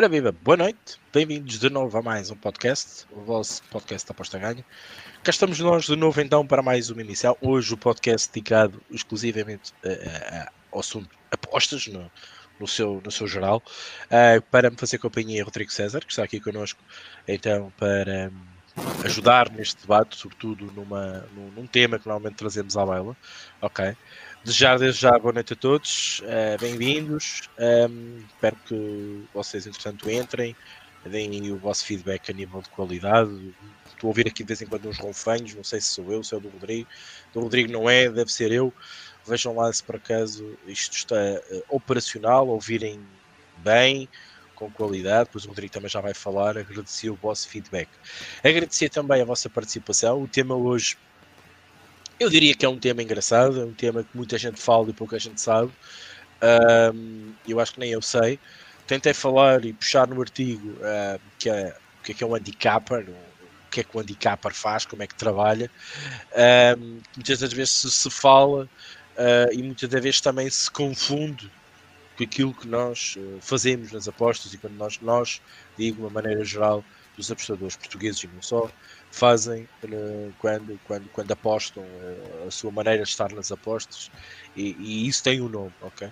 Ora viva, boa noite, bem-vindos de novo a mais um podcast, o vosso podcast da Aposta Ganha. Cá estamos nós de novo então para mais uma inicial. Hoje o podcast dedicado exclusivamente uh, uh, ao assunto apostas no, no, seu, no seu geral. Uh, para me fazer companhia Rodrigo César, que está aqui connosco então para um, ajudar neste debate, sobretudo numa, num, num, tema que normalmente trazemos à baila. Ok. Desejar desde já boa noite a todos, uh, bem-vindos. Um, espero que vocês, entretanto, entrem, deem o vosso feedback a nível de qualidade. Estou a ouvir aqui de vez em quando uns ronfanhos, não sei se sou eu, se é o do Rodrigo. Do Rodrigo não é, deve ser eu. Vejam lá se por acaso isto está uh, operacional, ouvirem bem, com qualidade. Depois o Rodrigo também já vai falar. Agradecer o vosso feedback. Agradecer também a vossa participação. O tema hoje eu diria que é um tema engraçado, é um tema que muita gente fala e pouca gente sabe. Um, eu acho que nem eu sei. Tentei falar e puxar no artigo que é, o que é que é um handicapper, o que é que o handicapper faz, como é que trabalha. Um, muitas das vezes se, se fala uh, e muitas das vezes também se confunde com aquilo que nós uh, fazemos nas apostas e quando nós, nós, digo de uma maneira geral, dos apostadores portugueses e não só, fazem uh, quando, quando, quando apostam, uh, a sua maneira de estar nas apostas, e, e isso tem um nome, ok?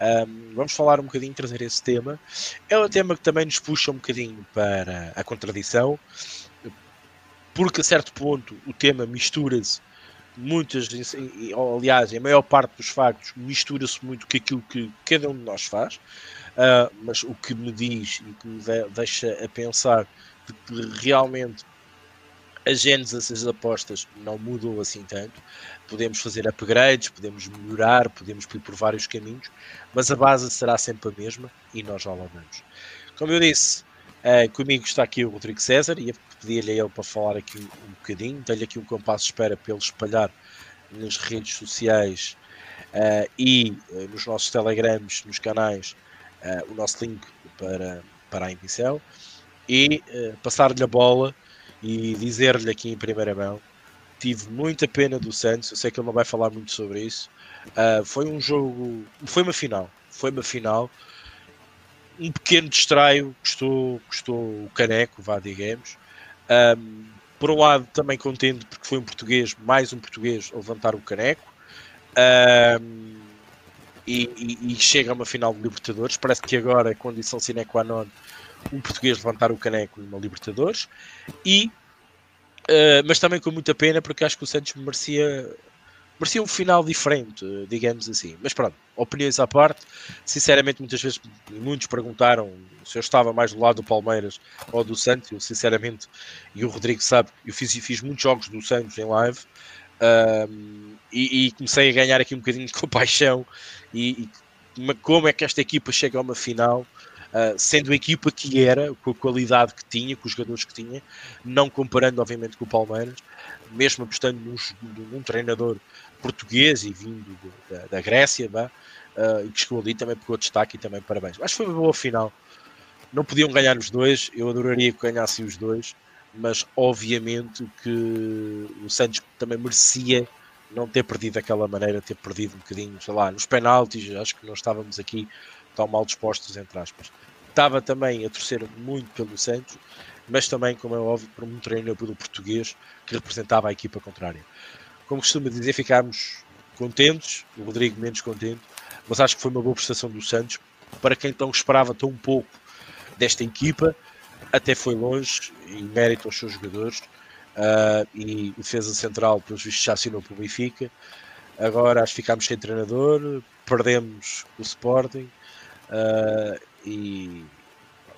Um, vamos falar um bocadinho, trazer esse tema. É um tema que também nos puxa um bocadinho para a contradição, porque a certo ponto o tema mistura-se muitas, aliás, a maior parte dos factos mistura-se muito com aquilo que cada um de nós faz, uh, mas o que me diz e que me deixa a pensar de que realmente a gênese dessas apostas não mudou assim tanto. Podemos fazer upgrades, podemos melhorar, podemos ir por vários caminhos, mas a base será sempre a mesma e nós já lá vamos. Como eu disse, uh, comigo está aqui o Rodrigo César e pedir-lhe a ele para falar aqui um, bocadinho. Tenho aqui um compasso de espera para ele espalhar nas redes sociais uh, e uh, nos nossos telegrams, nos canais, o nosso link para, para a Indicel e passar-lhe a bola e dizer-lhe aqui em primeira mão, tive muita pena do Santos, eu sei que ele não vai falar muito sobre isso. Uh, foi um jogo, foi uma final, foi uma final. Um pequeno distraio, custou, custou o caneco, vá, digamos. Um, por um lado, também contente porque foi um português, mais um português, a levantar o caneco. Um, e, e, chega a uma final de Libertadores. Parece que agora é condição sine qua non um português levantar o caneco numa Libertadores, e, uh, mas também com muita pena, porque acho que o Santos merecia, merecia um final diferente, digamos assim. Mas pronto, opiniões à parte, sinceramente, muitas vezes muitos perguntaram se eu estava mais do lado do Palmeiras ou do Santos. Eu, sinceramente, e o Rodrigo sabe, eu fiz, fiz muitos jogos do Santos em live. Um, e, e, comecei a ganhar aqui um bocadinho de compaixão e, e como é que esta equipa chega a uma final uh, sendo a equipa que era, com a qualidade que tinha, com os jogadores que tinha, não comparando, obviamente, com o Palmeiras, mesmo apostando num, num treinador português e vindo da, da, Grécia, uh, que chegou ali também pegou destaque e também parabéns. Que foi uma boa final. Não podiam ganhar os dois, eu adoraria que ganhassem os dois, mas obviamente que o Santos também merecia não ter perdido daquela maneira, ter perdido um bocadinho, sei lá, nos penaltis, acho que nós estávamos aqui tão mal dispostos, entre aspas. Estava também a torcer muito pelo Santos, mas também, como é óbvio, por um treino pelo português que representava a equipa contrária. Como costuma dizer, ficámos contentes, o Rodrigo menos contente, mas acho que foi uma boa prestação do Santos. Para quem então esperava tão pouco desta equipa, até foi longe, em mérito aos seus jogadores. Uh, e defesa central, pelos vistos, já assinou para o Benfica. Agora acho que ficámos sem treinador, perdemos o Sporting Uh, e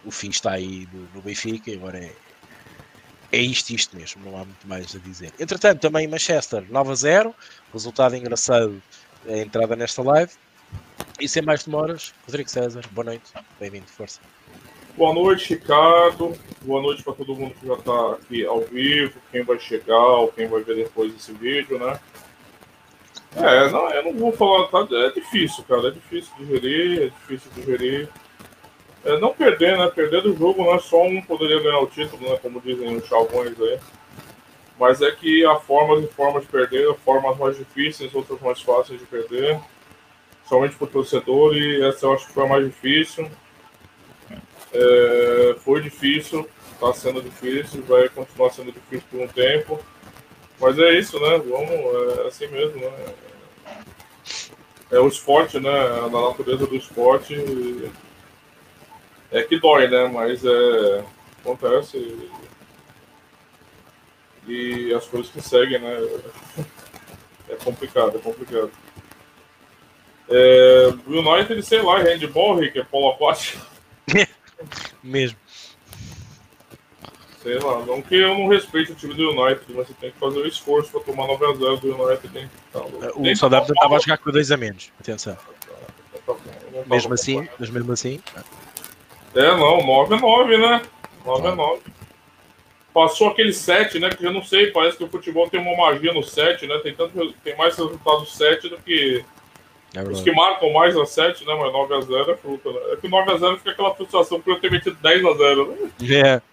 o fim está aí no, no Benfica e agora é, é isto isto mesmo, não há muito mais a dizer. Entretanto, também Manchester 9 a 0, resultado engraçado a entrada nesta live. E sem mais demoras, Rodrigo César, boa noite, bem-vindo, força. Boa noite, Ricardo. Boa noite para todo mundo que já está aqui ao vivo, quem vai chegar ou quem vai ver depois desse vídeo, né? É, não, eu não vou falar, tá? É difícil, cara. É difícil de gerir, é difícil de gerir. É, não perder, né? Perder do jogo não é só um poderia ganhar o título, né? Como dizem os chavões aí. Mas é que há formas e formas de perder, formas mais difíceis, outras mais fáceis de perder. Somente para o torcedor, e essa eu acho que foi a mais difícil. É, foi difícil, está sendo difícil, vai continuar sendo difícil por um tempo. Mas é isso, né? Vamos, é assim mesmo, né? É o esporte, né? Na natureza do esporte. É que dói, né? Mas é, acontece. E as coisas que seguem, né? É complicado, é complicado. É, o United, sei lá, handball, Rick, é polo aquático. Mesmo. Sei lá, não que eu não respeite o time do United, mas você tem que fazer o esforço para tomar 9x0 do United. Tem, tá, o Southampton estava a jogar com 2 a menos, atenção. Tá, tá mesmo assim, mas mesmo assim. É, não, 9 é 9, né? 9 é 9. Passou aquele 7, né? Que eu não sei, parece que o futebol tem uma magia no 7, né? Tem, tanto, tem mais resultado 7 do que. É os que marcam mais a 7, né? Mas 9x0 é fruta, né? É que 9x0 fica aquela frustração por eu ter metido 10x0, né? É.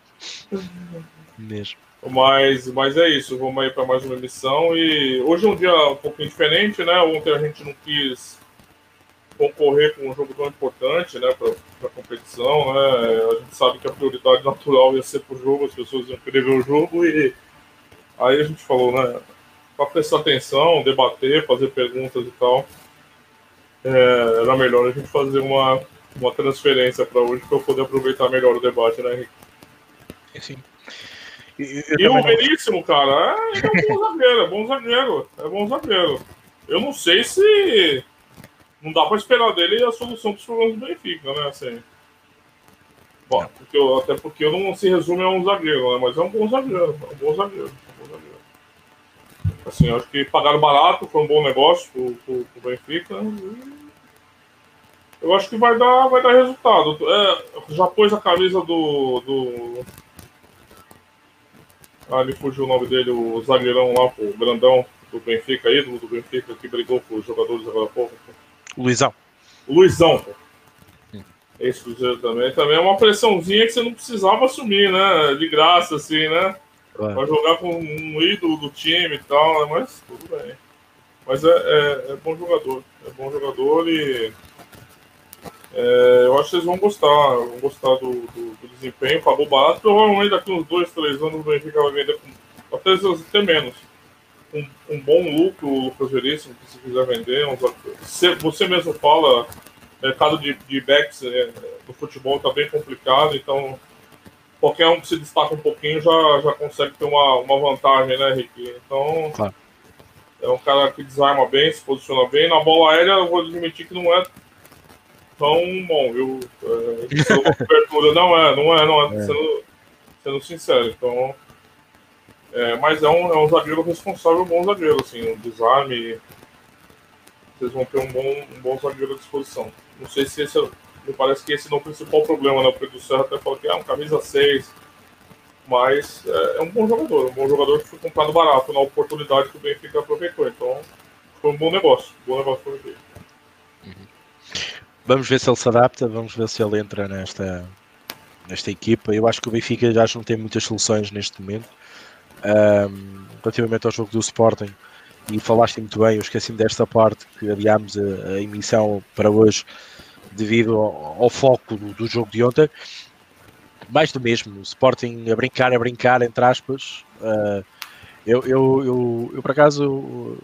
Mesmo. Mas, mas é isso, vamos aí para mais uma emissão. E hoje é um dia um pouquinho diferente, né? Ontem a gente não quis concorrer com um jogo tão importante, né, para a competição, né? A gente sabe que a prioridade natural ia ser para o jogo, as pessoas iam querer ver o jogo e aí a gente falou, né, para prestar atenção, debater, fazer perguntas e tal, é, era melhor a gente fazer uma, uma transferência para hoje para eu poder aproveitar melhor o debate, né, Henrique? Sim. E, e o Veríssimo, cara, é, é um bom zagueiro, é bom zagueiro, é bom zagueiro. Eu não sei se não dá para esperar dele a solução dos problemas do Benfica, né? Assim. Bom, porque eu, até porque eu não se resume a um zagueiro, né? Mas é um bom zagueiro, é um bom zagueiro. É um bom zagueiro. Assim, eu acho que pagaram barato, foi um bom negócio pro, pro, pro Benfica. Eu acho que vai dar, vai dar resultado. É, já pôs a camisa do. do... Ah, me fugiu o nome dele, o zagueirão lá, o grandão do Benfica, ídolo do Benfica, que brigou com os jogadores agora há pouco. Luizão. Luizão. Esse Cruzeiro também. Também é uma pressãozinha que você não precisava assumir, né? De graça, assim, né? É. Pra jogar com um ídolo do time e tal, né? mas tudo bem. Mas é, é, é bom jogador. É bom jogador e. É, eu acho que vocês vão gostar. Vão gostar do, do, do desempenho. Pagou barato. Provavelmente daqui uns dois, três anos o Benfica vai vender com, até, até menos um, um bom lucro, o Lucas Veríssimo, que se quiser vender. Um, você, você mesmo fala, mercado de, de backs é, do futebol está bem complicado, então qualquer um que se destaca um pouquinho já, já consegue ter uma, uma vantagem, né, Rick? Então, claro. é um cara que desarma bem, se posiciona bem. Na bola aérea, eu vou admitir que não é tão bom, viu? É, cobertura. Não é, não é, não é, é. Sendo, sendo sincero. Então, é, mas é um, é um zagueiro responsável, um bom zagueiro, assim, um desarme. Vocês vão ter um bom, um bom zagueiro à disposição. Não sei se esse é, me parece que esse não é o principal problema, né? O Pedro Serra até falou que é um camisa 6, mas é, é, um bom jogador, um bom jogador que foi comprado barato na oportunidade que o Benfica aproveitou. Então foi um bom negócio, um bom negócio para o Benfica. Uhum. Vamos ver se ele se adapta, vamos ver se ele entra nesta, nesta equipa. Eu acho que o Benfica já não tem muitas soluções neste momento. Um, relativamente ao jogo do Sporting e falaste muito bem, eu esqueci-me desta parte que adiámos a, a, emissão para hoje devido ao, ao foco do, do, jogo de ontem. Mais do mesmo, o Sporting a brincar, a brincar, entre aspas. Uh, eu, eu, eu, eu, por acaso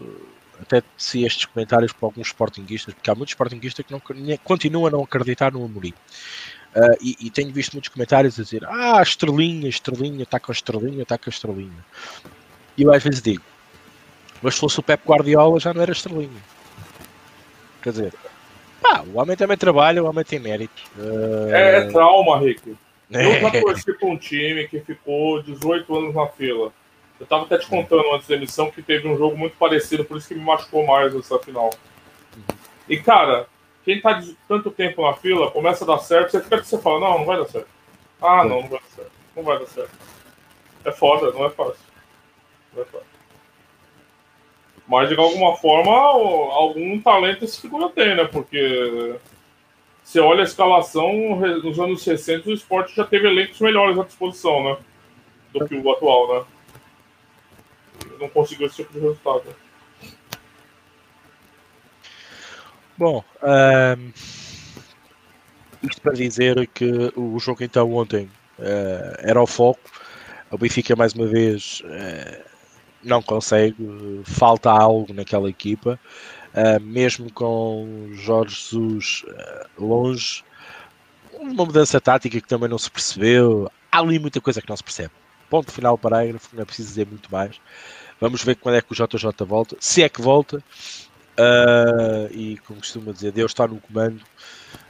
até se estes comentários para alguns Sportinguistas, porque há muitos Sportinguistas que não, continuam a não acreditar no Amorim Uh, e, e, tenho visto muitos comentários a dizer: Ah, estrelinha, estrelinha, está com a estrelinha, está com a estrelinha. E eu às vezes digo: Mas se fosse o Pep Guardiola já não era estrelinha. Quer dizer, pá, o homem também trabalha, o homem tem mérito. Uh... É, é, trauma, Rick. Eu já torci com um time que ficou 18 anos na fila. Eu estava até te contando antes da emissão que teve um jogo muito parecido, por isso que me machucou mais nessa final. Uhum. E, cara, quem tá de tanto tempo na fila, começa a dar certo, você fica você fala, não, não vai dar certo. Ah, não, não vai dar certo. Não vai dar certo. É foda, não é fácil. Não é fácil. Mas de alguma forma, algum talento esse figura tem, né? Porque você olha a escalação, nos anos 60 o esporte já teve elencos melhores à disposição, né? Do que o atual, né? Não conseguiu esse tipo de resultado. Bom, um, isto para dizer que o jogo então ontem uh, era o foco. O Benfica mais uma vez uh, não consegue, falta algo naquela equipa, uh, mesmo com Jorge Jesus longe, uma mudança tática que também não se percebeu. Há ali muita coisa que não se percebe. Ponto final, parágrafo, não é preciso dizer muito mais. Vamos ver quando é que o JJ volta, se é que volta. Uh, e como costuma dizer, Deus está no comando.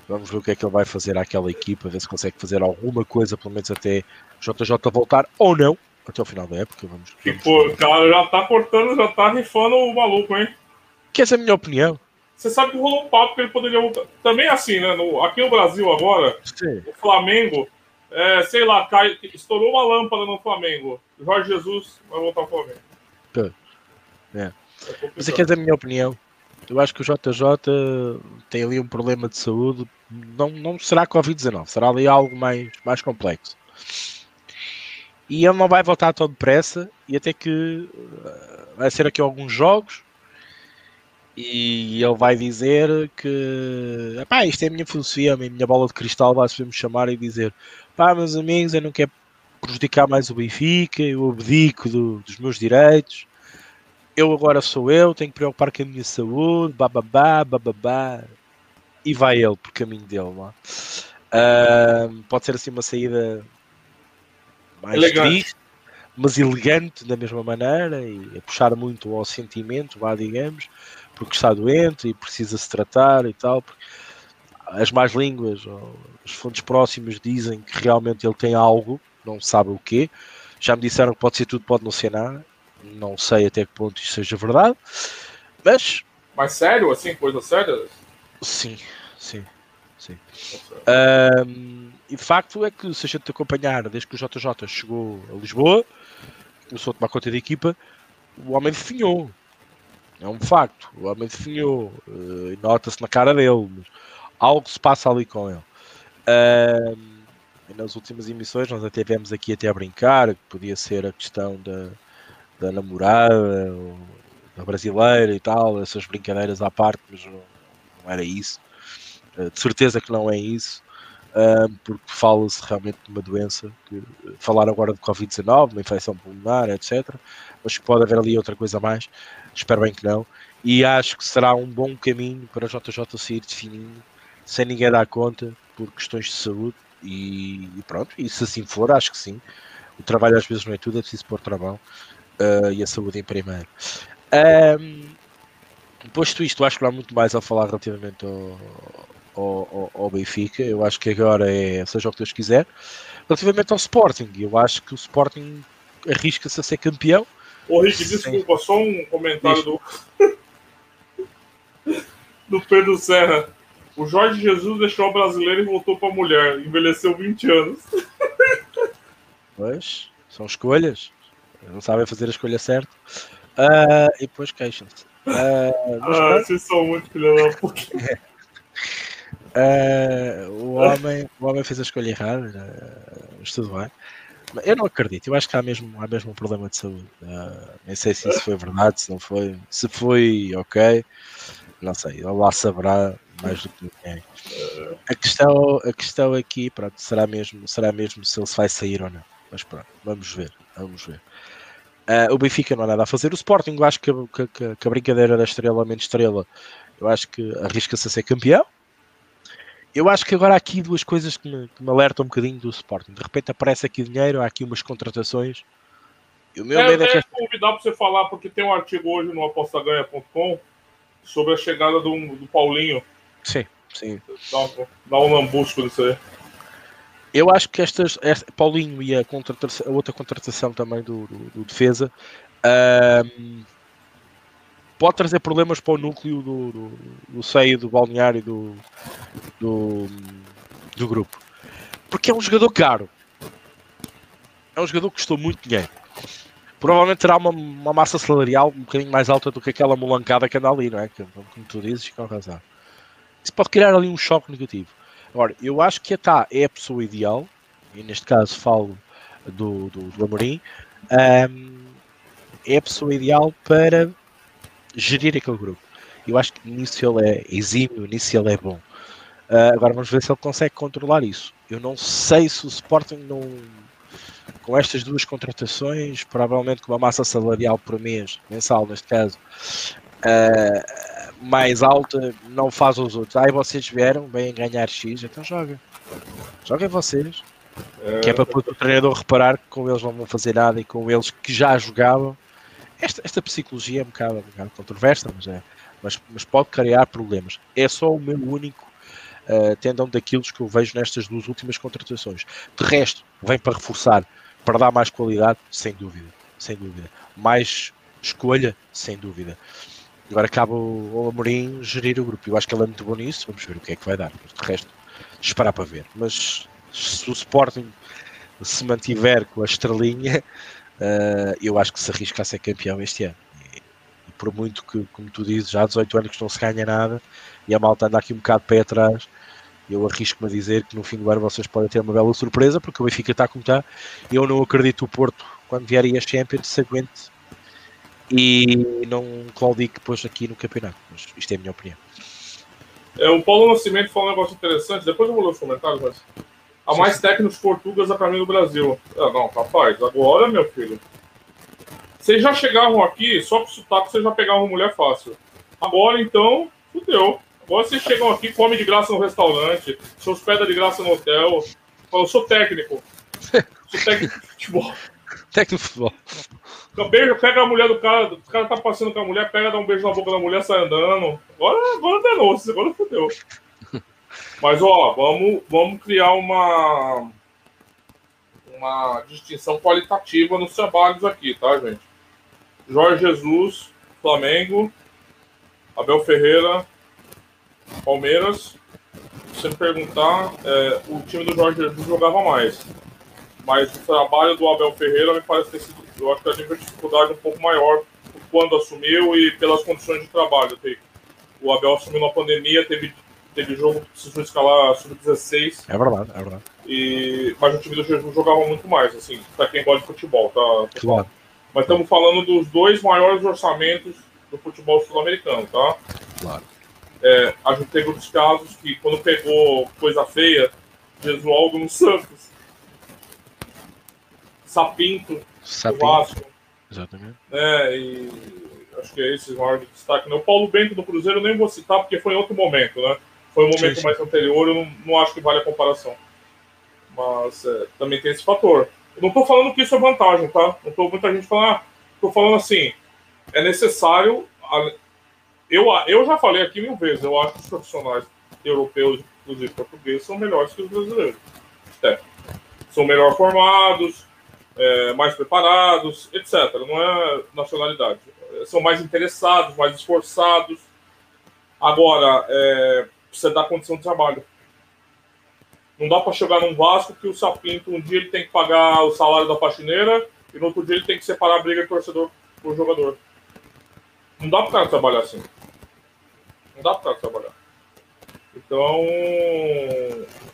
Vamos ver o que é que ele vai fazer àquela equipa, ver se consegue fazer alguma coisa, pelo menos até JJ voltar ou não, até o final da época. Vamos, vamos tipo, cara, já tá cortando, já tá rifando o maluco, hein? Que essa é a minha opinião. Você sabe que rolou um papo que ele poderia voltar. Também assim, né? No, aqui no Brasil agora, Sim. o Flamengo, é, sei lá, cai, estourou uma lâmpada no Flamengo. Jorge Jesus vai voltar ao Flamengo. É. é Mas aqui é a minha opinião. Eu acho que o JJ tem ali um problema de saúde. Não, não será Covid-19, será ali algo mais, mais complexo. E ele não vai voltar tão depressa. E até que uh, vai ser aqui alguns jogos. E ele vai dizer que pá, isto é a minha filosofia, a minha bola de cristal, vai-se me chamar e dizer pá, meus amigos, eu não quero prejudicar mais o Benfica, eu abdico do, dos meus direitos eu agora sou eu, tenho que preocupar com a minha saúde, bababá, bababá. E vai ele por caminho dele lá. Uh, pode ser assim uma saída mais elegante. triste, mas elegante da mesma maneira e a puxar muito ao sentimento, vá, digamos, porque está doente e precisa se tratar e tal. As más línguas, os fontes próximos dizem que realmente ele tem algo, não sabe o quê. Já me disseram que pode ser tudo, pode não ser nada não sei até que ponto isso seja verdade, mas. Mas sério, assim, coisa séria? Sim, sim, sim. Um, e de facto é que se a gente acompanhar desde que o JJ chegou a Lisboa, começou a tomar conta da equipa, o homem definhou. É um facto. O homem definhou. Uh, nota-se na cara dele. Algo se passa ali com ele. Um, nas últimas emissões nós até vemos aqui até a brincar que podia ser a questão da, da namorada, da brasileira e tal, essas brincadeiras à parte, mas não, não era isso. Uh, de certeza que não é isso, uh, porque fala-se realmente de uma doença, que, falar agora de Covid-19, uma infecção pulmonar, etc. Mas pode haver ali outra coisa a mais, espero bem que não. E acho que será um bom caminho para a JJ sair definindo, sem ninguém dar conta, por questões de saúde. E, e pronto, e se assim for, acho que sim. O trabalho às vezes não é tudo, é preciso pôr trabalho uh, e a saúde em primeiro. Um, posto isto, acho que não há muito mais a falar relativamente ao, ao, ao, Benfica. Eu acho que agora é seja o que Deus quiser. Relativamente ao Sporting, eu acho que o Sporting arrisca-se a ser campeão. Ô Rick, desculpa, só um comentário do, do Pedro Serra. O Jorge Jesus deixou o brasileiro e voltou para a mulher. Envelheceu 20 anos. Pois, são escolhas não sabem fazer a escolha certa uh, e depois queixam-se. Uh, ah, vocês são muito da puta. Uh, o, homem, o homem fez a escolha errada, uh, mas tudo bem. Eu não acredito, eu acho que há mesmo, há mesmo um problema de saúde. Uh, nem sei se isso foi verdade, se não foi. Se foi, ok. Não sei, lá saberá mais do que ninguém. A questão, a questão aqui, pronto, será mesmo, será mesmo se ele se vai sair ou não. Mas pronto, vamos ver, vamos ver. Uh, o Benfica não há nada a fazer. O Sporting, eu acho que, que, que a brincadeira da estrela menos estrela, eu acho que arrisca-se a ser campeão. Eu acho que agora há aqui duas coisas que me, que me alertam um bocadinho do Sporting. De repente aparece aqui dinheiro, há aqui umas contratações. E o meu é, medo é que. convidar para você falar, porque tem um artigo hoje no apostaganha.com sobre a chegada do, do Paulinho. Sim, sim. Dá, dá um lambusco nisso aí. Eu acho que estas, esta, Paulinho e a, a, outra contratação também do, do, do defesa um, pode trazer problemas para o núcleo do, do, do seio do balneário do, do, do grupo. Porque é um jogador caro. É um jogador que custou muito dinheiro. Provavelmente terá uma, uma massa salarial um bocadinho mais alta do que aquela molancada que anda ali, não é? Como tu dizes, com razão. Isso pode criar ali um choque negativo. Agora, eu acho que a Tá é a pessoa ideal, e neste caso falo do, do, do Amorim, um, é a pessoa ideal para gerir aquele grupo. Eu acho que nisso ele é exímio, nisso ele é bom. Uh, agora vamos ver se ele consegue controlar isso. Eu não sei se o Sporting não. Com estas duas contratações, provavelmente com uma massa salarial por mês, mensal neste caso, uh, mais alta, não faz os outros. Aí vocês vieram, vêm ganhar X, então joga. Joguem vocês. Que é para o treinador reparar que com eles não vão fazer nada e com eles que já jogavam. Esta, esta psicologia é um bocado, um bocado controversa, mas, é, mas, mas pode criar problemas. É só o meu único uh, tendão daquilo que eu vejo nestas duas últimas contratações. De resto, vem para reforçar, para dar mais qualidade, sem dúvida. Sem dúvida. Mais escolha, sem dúvida. Agora cabe o Amorim gerir o grupo. Eu acho que ele é muito bom nisso. Vamos ver o que é que vai dar. De resto, esperar para ver. Mas se o Sporting se mantiver com a estrelinha, uh, eu acho que se arrisca a ser campeão este ano. E, e, por muito que, como tu dizes, já há 18 anos que não se ganha nada e a malta anda aqui um bocado pé atrás, eu arrisco-me a dizer que no fim do ano vocês podem ter uma bela surpresa, porque o Benfica está como está. Eu não acredito o Porto, quando vier a Champions, se aguente e não claudique depois aqui no campeonato. Mas isto é a minha opinião. É, o Paulo Nascimento falou um negócio interessante, depois eu vou ler os comentários, mas há mais técnicos portugueses a caminho do Brasil. Ah, não, rapaz, agora, meu filho. Vocês já chegavam aqui, só com sotaque vocês já pegavam mulher fácil. Agora, então, fudeu. Agora vocês chegam aqui, comem de graça no restaurante, se hospeda de graça no hotel. Eu sou técnico. Sou técnico de futebol. Técnico de futebol. Beijo, pega a mulher do cara, o cara tá passando com a mulher, pega, dá um beijo na boca da mulher, sai andando. Agora, agora danou, agora fodeu. Mas, ó, vamos, vamos criar uma, uma distinção qualitativa nos trabalhos aqui, tá, gente? Jorge Jesus, Flamengo, Abel Ferreira, Palmeiras. Se você me perguntar, é, o time do Jorge Jesus jogava mais. Mas o trabalho do Abel Ferreira me parece ter sido, eu acho que a gente tem dificuldade um pouco maior quando assumiu e pelas condições de trabalho. O Abel assumiu na pandemia, teve, teve jogo que precisou escalar sub-16. É verdade, é verdade. E, mas o time do Jesus jogava muito mais, assim, para quem gosta de futebol, tá? Claro. Mas estamos falando dos dois maiores orçamentos do futebol sul-americano, tá? Claro. É, a gente teve outros casos que, quando pegou coisa feia, Jesualdo no Santos, Sapinto, Sapinto. Vasco. Exatamente. É, e acho que é esse o maior destaque. Né? O Paulo Bento do Cruzeiro eu nem vou citar porque foi em outro momento, né? Foi um momento sim, sim. mais anterior, eu não, não, acho que vale a comparação. Mas é, também tem esse fator. Eu não estou falando que isso é vantagem, tá? Não estou muita gente falando, ah, estou falando assim, é necessário. Eu, eu já falei aqui mil vezes, eu acho que os profissionais europeus, inclusive portugueses, são melhores que os brasileiros. É. São melhor formados, é, mais preparados, etc. Não é nacionalidade. São mais interessados, mais esforçados. Agora, é, precisa dar condição de trabalho. Não dá para chegar num Vasco que o Sapinto um dia ele tem que pagar o salário da faxineira e no outro dia ele tem que separar a briga de torcedor por jogador. Não dá para cara trabalhar assim. Não dá para cara trabalhar. Então,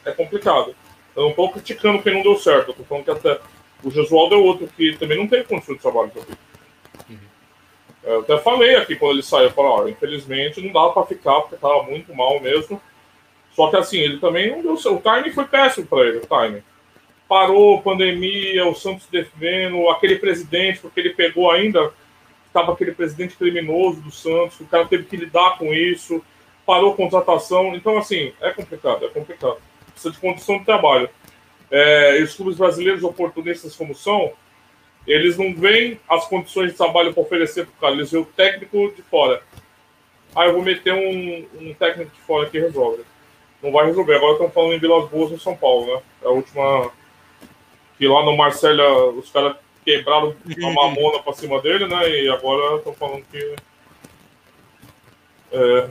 é complicado. Eu não estou criticando quem não deu certo. Eu estou falando que até o Josualdo é outro que também não tem condição de trabalho também. Uhum. Eu até falei aqui quando ele saiu, eu falei, ó, infelizmente não dava para ficar porque estava muito mal mesmo. Só que assim, ele também não deu O timing foi péssimo para ele, o timing. Parou, pandemia, o Santos defendendo, aquele presidente, porque ele pegou ainda, estava aquele presidente criminoso do Santos, o cara teve que lidar com isso, parou a contratação. Então, assim, é complicado, é complicado. Precisa de condição de trabalho é, e os clubes brasileiros oportunistas como são, eles não veem as condições de trabalho para oferecer para o cara, eles veem o técnico de fora. Ah, eu vou meter um, um técnico de fora que resolve. Não vai resolver. Agora estão falando em Vilas Boas, no São Paulo, né? É a última. Que lá no Marcelo os caras quebraram a mamona para cima dele, né? E agora estão falando que. É...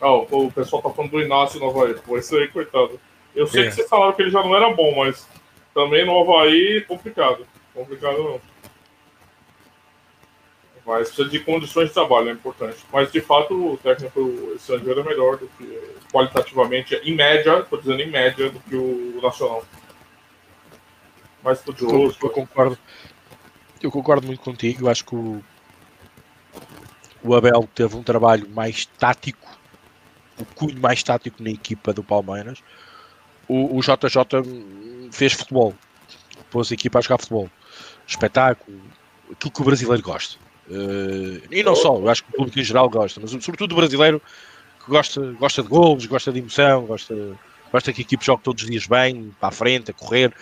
Ah, o pessoal tá falando do Inácio no Havaí. Pô, isso aí, coitado. Eu sei é. que vocês falaram que ele já não era bom, mas também no Havaí, complicado. Complicado não. Mas precisa de condições de trabalho, é importante. Mas de fato o técnico estrangeiro é melhor do que qualitativamente, em média, estou dizendo em média, do que o nacional. Mais estudioso. Eu, eu concordo. Eu concordo muito contigo. Eu acho que o, o Abel teve um trabalho mais tático o cunho mais tático na equipa do Palmeiras, o, o JJ fez futebol, pôs a equipa a jogar futebol, espetáculo, aquilo que o brasileiro gosta. Uh, e não só, eu acho que o público em geral gosta, mas sobretudo o brasileiro que gosta, gosta de gols, gosta de emoção, gosta, gosta que a equipe jogue todos os dias bem, para a frente, a correr.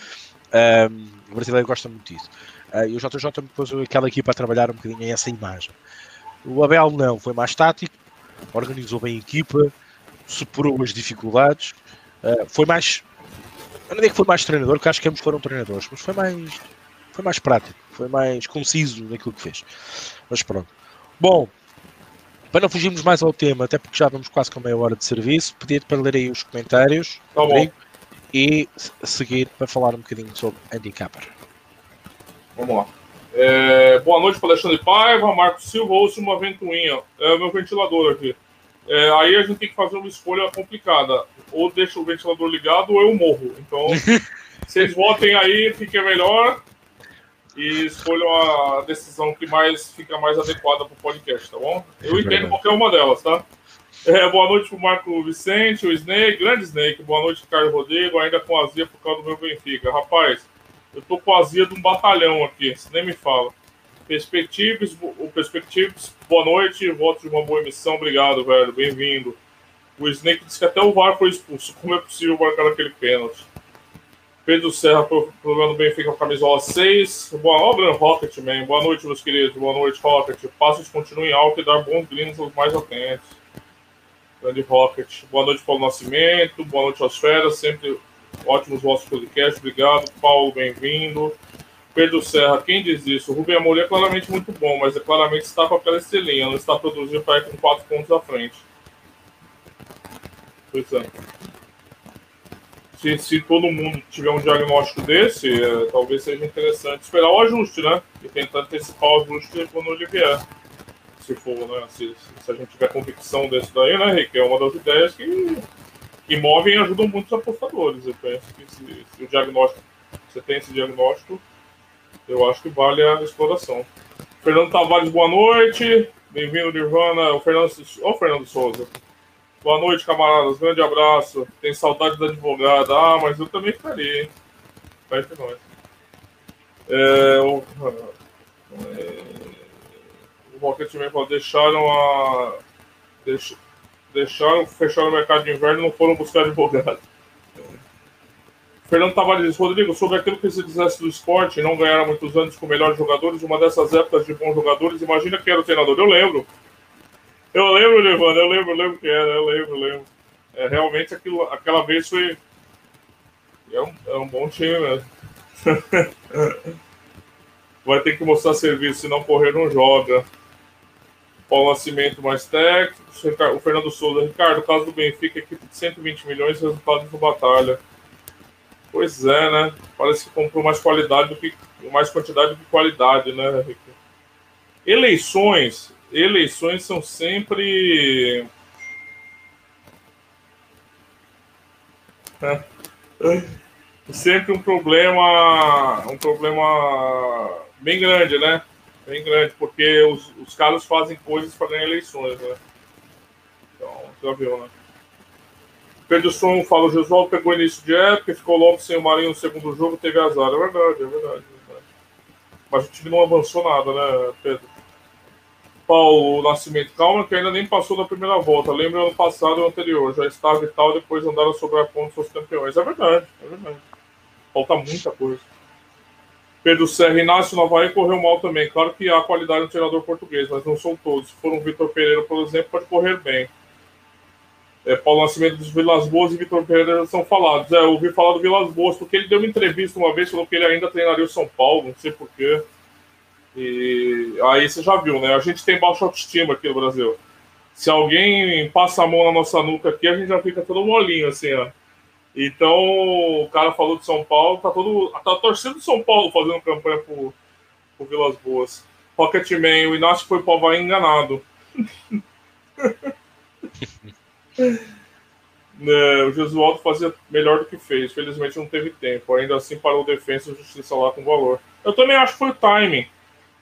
Um, o brasileiro gosta muito disso. Uh, e o JJ pôs aquela equipa a trabalhar um bocadinho em essa imagem. O Abel não, foi mais tático, organizou bem a equipa, superou as dificuldades, uh, foi mais. Eu não digo que foi mais treinador, porque acho que ambos foram treinadores, mas foi mais, foi mais prático, foi mais conciso naquilo que fez. Mas pronto. Bom, para não fugirmos mais ao tema, até porque já vamos quase com meia hora de serviço, pedir para ler aí os comentários tá Rodrigo, e seguir para falar um bocadinho sobre handicapper. Vamos lá. É, boa noite para Alexandre Paiva, Marcos Silva, ouço uma ventoinha. É o meu ventilador aqui. É, aí a gente tem que fazer uma escolha complicada. Ou deixa o ventilador ligado ou eu morro. Então, vocês votem aí, fique melhor e escolham a decisão que mais fica mais adequada para o podcast, tá bom? Eu entendo qualquer uma delas, tá? É, boa noite para o Marco Vicente, o Snake, grande Snake. Boa noite, Carlos Rodrigo, ainda com azia por causa do meu Benfica. Rapaz, eu tô com a azia de um batalhão aqui, você nem me fala. Perspectives, o Perspectives, boa noite, voto de uma boa emissão, obrigado, velho, bem-vindo. O Snake disse que até o VAR foi expulso, como é possível marcar aquele pênalti? Pedro Serra, programa do Benfica com a camisola 6. Boa noite, Rocketman. Boa noite, meus queridos. Boa noite, Rocket. Passos continuem alto e dar bons greens aos mais atentos. Grande Rocket. Boa noite, Paulo Nascimento. Boa noite feras. Sempre Ótimos vossos podcasts, obrigado. Paulo, bem-vindo. Pedro Serra, quem diz isso? O Rubem Amorim é claramente muito bom, mas é claramente está com aquela estrelinha, não está produzindo para ir com quatro pontos à frente. Pois é. Se, se todo mundo tiver um diagnóstico desse, é, talvez seja interessante esperar o ajuste, né? E tentar antecipar o ajuste quando ele vier. Se for, né? Se, se a gente tiver convicção desse daí, né, Rick? É uma das ideias que que movem e ajudam muitos apostadores. Eu penso que se, se, o diagnóstico, você tem esse diagnóstico, eu acho que vale a exploração. Fernando Tavares, boa noite. Bem-vindo, Nirvana. O Fernando, oh, Fernando Souza. Boa noite, camaradas. Grande abraço. Tem saudade da advogada. Ah, mas eu também ficaria, hein? Vai nós. É, o, é, o Rocketman falou, deixaram a. Deixa, deixaram, fecharam o mercado de inverno e não foram buscar advogado. Fernando Tavares diz, Rodrigo, sobre aquilo que se dissesse do esporte, não ganharam muitos anos com melhores jogadores, uma dessas épocas de bons jogadores, imagina quem era o treinador. Eu lembro. Eu lembro, Levando, eu lembro, eu lembro que era, eu lembro, eu lembro. É, realmente aquilo, aquela vez foi. É um, é um bom time mesmo. Vai ter que mostrar serviço, se não correr não joga. Paulo Nascimento mais técnico, o Fernando Souza, Ricardo, caso do Benfica, equipe de 120 milhões, resultado do batalha. Pois é, né? Parece que comprou mais qualidade do que mais quantidade do que qualidade, né, Ricardo? Eleições, eleições são sempre sempre um problema, um problema bem grande, né? bem grande, porque os, os caras fazem coisas para ganhar eleições, né? Então, já viu, né? Pedro Som fala, o Josualdo pegou início de época, ficou logo sem o Marinho no segundo jogo, teve azar. É verdade, é verdade, é verdade. Mas o time não avançou nada, né, Pedro? Paulo Nascimento, calma que ainda nem passou da primeira volta. Lembra ano passado e anterior. Já estava e tal, depois andaram a sobrar pontos aos campeões. É verdade, é verdade. Falta muita coisa. Pedro Serra Inácio Navaí correu mal também. Claro que há qualidade no treinador português, mas não são todos. Se for um Vitor Pereira, por exemplo, pode correr bem. É, Paulo Nascimento dos Vilas Boas e Vitor Pereira são falados. É, eu ouvi falar do Vilas Boas, porque ele deu uma entrevista uma vez, falou que ele ainda treinaria o São Paulo, não sei porquê. E aí você já viu, né? A gente tem baixa autoestima aqui no Brasil. Se alguém passa a mão na nossa nuca aqui, a gente já fica todo molinho, assim, ó. Então, o cara falou de São Paulo, tá todo. Tá torcendo São Paulo fazendo campanha por, por Vilas Boas. Rocketman, o Inácio foi pro Havaí enganado. é, o Jesualdo fazia melhor do que fez. Felizmente não teve tempo. Ainda assim parou defesa e justiça lá com valor. Eu também acho que foi o timing.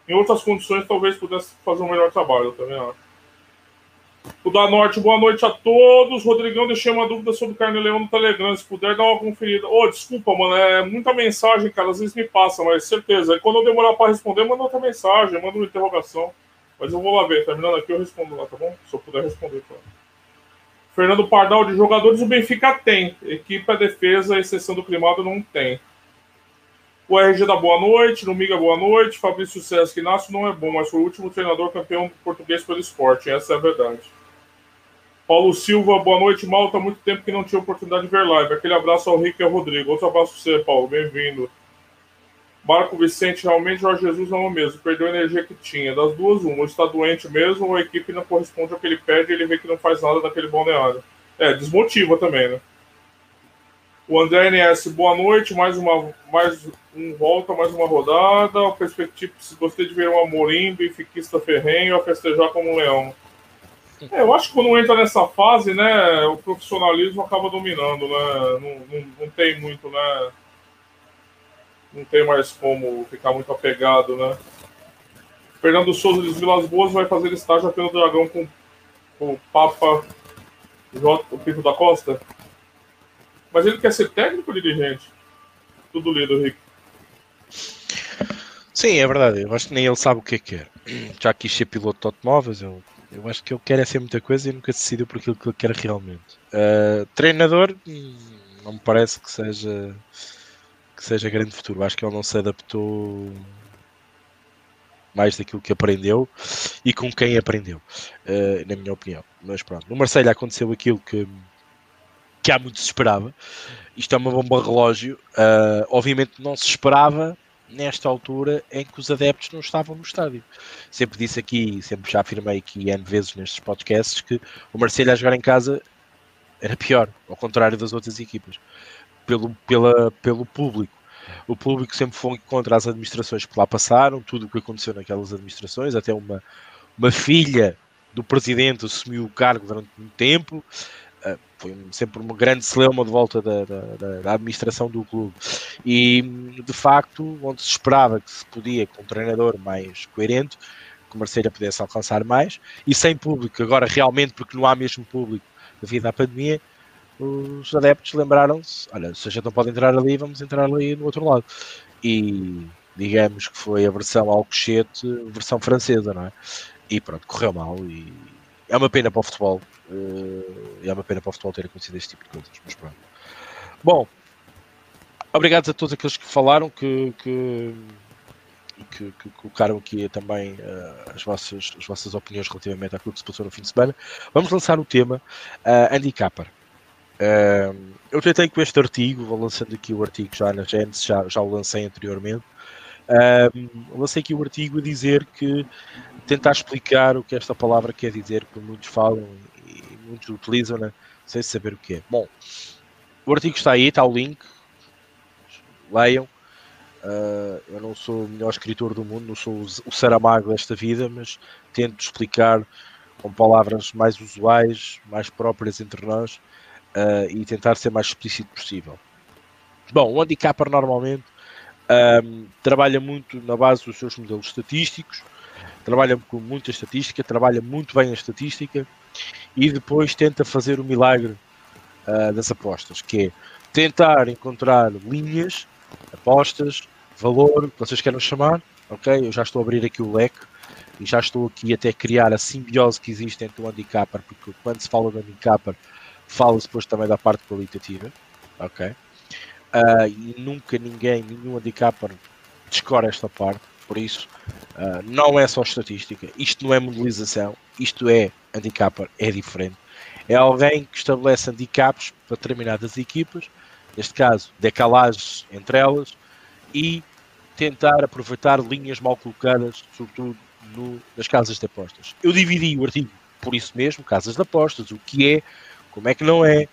Em outras condições, talvez pudesse fazer um melhor trabalho, eu também acho. O da Norte, boa noite a todos. Rodrigão, deixei uma dúvida sobre Carne Leão no Telegram. Se puder dar uma conferida. Ô, oh, desculpa, mano. É muita mensagem, cara. Às vezes me passa, mas certeza. E quando eu demorar para responder, manda outra mensagem, manda uma interrogação. Mas eu vou lá ver. Terminando aqui, eu respondo lá, tá bom? Se eu puder responder, claro. Fernando Pardal, de jogadores, o Benfica tem. Equipe, a defesa, exceção do Climado, não tem. O RG da boa noite, no Miga boa noite, Fabrício César Inácio não é bom, mas foi o último treinador campeão português pelo esporte, essa é a verdade. Paulo Silva, boa noite, Malta, muito tempo que não tinha oportunidade de ver live. Aquele abraço ao Rico e ao Rodrigo. Outro abraço para você, Paulo, bem-vindo. Marco Vicente, realmente Jorge Jesus não é o mesmo, perdeu a energia que tinha. Das duas, uma, está doente mesmo, ou a equipe não corresponde ao que ele pede e ele vê que não faz nada daquele balneário. É, desmotiva também, né? O André NS, boa noite. Mais uma, mais um volta, mais uma rodada. Perspectiva, gostei de ver um Amorim, benfiquista ferrenho, a festejar como um leão. É, eu acho que quando entra nessa fase, né, o profissionalismo acaba dominando, né? Não, não, não tem muito, né? Não tem mais como ficar muito apegado, né? Fernando Souza de Vilas Boas vai fazer estágio no Dragão com, o Papa J, o Pinto da Costa. Mas ele quer ser técnico dirigente? Tudo lido, Rico. Sim, é verdade. Eu acho que nem ele sabe o que é que quer. Já quis ser piloto de automóveis, eu, eu acho que ele quer é ser muita coisa e nunca decidiu por aquilo que ele quer realmente. Uh, treinador, hum, não me parece que seja que seja grande futuro. Acho que ele não se adaptou mais daquilo que aprendeu e com quem aprendeu, uh, na minha opinião. Mas pronto, no Marseille aconteceu aquilo que que há muito se esperava. Isto é uma bomba relógio. Uh, obviamente não se esperava nesta altura em que os adeptos não estavam no estádio. Sempre disse aqui, sempre já afirmei aqui N vezes nestes podcasts que o Marcelo a jogar em casa era pior, ao contrário das outras equipas, pelo, pela, pelo público. O público sempre foi contra as administrações que lá passaram, tudo o que aconteceu naquelas administrações, até uma, uma filha do presidente assumiu o cargo durante muito tempo. Ah, foi sempre uma grande celeuma de volta da, da, da, administração do clube. E de facto, onde se esperava que se podia, com um treinador mais coerente, que o Marselha pudesse alcançar mais, e sem público, agora realmente, porque não há mesmo público devido à pandemia, os adeptos lembraram-se: olha, se a gente não pode entrar ali, vamos entrar ali no outro lado. E digamos que foi a versão Alcochete, versão francesa, não é? E pronto, correu mal e é uma pena para o futebol. Uh, é uma pena para o futebol ter acontecido este tipo de coisas. Mas pronto. Bom, obrigado a todos aqueles que falaram, que, que, que, que colocaram aqui também uh, as, vossas, as vossas opiniões relativamente àquilo que se passou no fim de semana. Vamos lançar o tema uh, Andy Uh, eu tentei com este artigo, vou lançando aqui o artigo já na Genesis, já, já o lancei anteriormente. Uh, lancei aqui o artigo a dizer que tentar explicar o que esta palavra quer dizer, que muitos falam e muitos utilizam, né? sem saber o que é. Bom, o artigo está aí, está o link, leiam. Uh, eu não sou o melhor escritor do mundo, não sou o Saramago desta vida, mas tento explicar com palavras mais usuais, mais próprias entre nós uh, e tentar ser mais explícito possível. Bom, o handicapper normalmente um, trabalha muito na base dos seus modelos estatísticos, trabalha com muita estatística, trabalha muito bem a estatística e depois tenta fazer o milagre uh, das apostas, que é tentar encontrar linhas, apostas, valor, que vocês queiram chamar, ok? Eu já estou a abrir aqui o leque e já estou aqui até criar a simbiose que existe entre o handicapper, porque quando se fala do handicapper, fala-se depois também da parte qualitativa, ok? Uh, e nunca ninguém, nenhum handicapper descora esta parte, por isso uh, não é só estatística, isto não é modelização, isto é handicapper, é diferente. É alguém que estabelece handicaps para determinadas equipas, neste caso decalagens entre elas, e tentar aproveitar linhas mal colocadas, sobretudo no, nas casas de apostas. Eu dividi o artigo por isso mesmo, casas de apostas, o que é, como é que não é,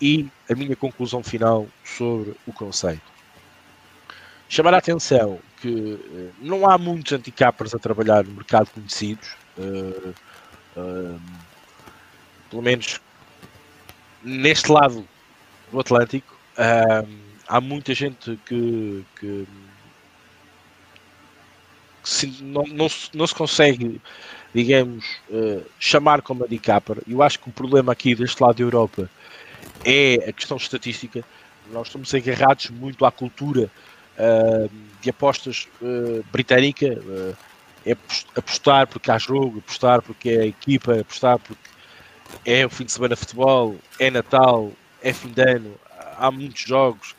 e a minha conclusão final sobre o conceito. Chamar a atenção que uh, não há muitos anticappers a trabalhar no mercado conhecidos, uh, uh, pelo menos neste lado do Atlântico. há muita gente que, que, que, se, não, não, não se consegue, digamos, uh, chamar como handicapper. Eu acho que o problema aqui deste lado da Europa é a questão estatística. Nós estamos agarrados muito à cultura uh, de apostas uh, britânica. é apostar porque há jogo, apostar porque é equipa, apostar porque é o fim de semana de futebol, é Natal, é fim de ano, há muitos jogos.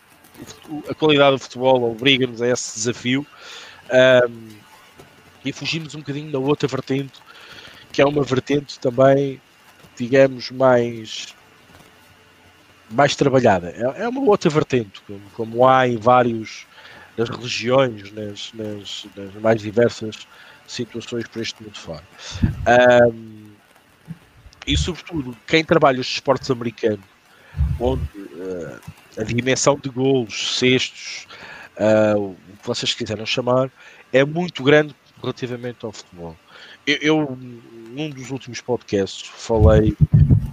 A qualidade do futebol obriga-nos a esse desafio. E fugimos um bocadinho da outra vertente, que é uma vertente também, digamos, mais mais trabalhada. É, é uma outra vertente, como, há em vários das religiões, nas, nas, nas, mais diversas situações por este mundo fora. Um, e sobretudo, quem trabalha os esportes americanos, onde uh, a dimensão de golos, cestos, uh, o que vocês quiseram chamar, é muito grande relativamente ao futebol. Eu, eu num dos últimos podcasts, falei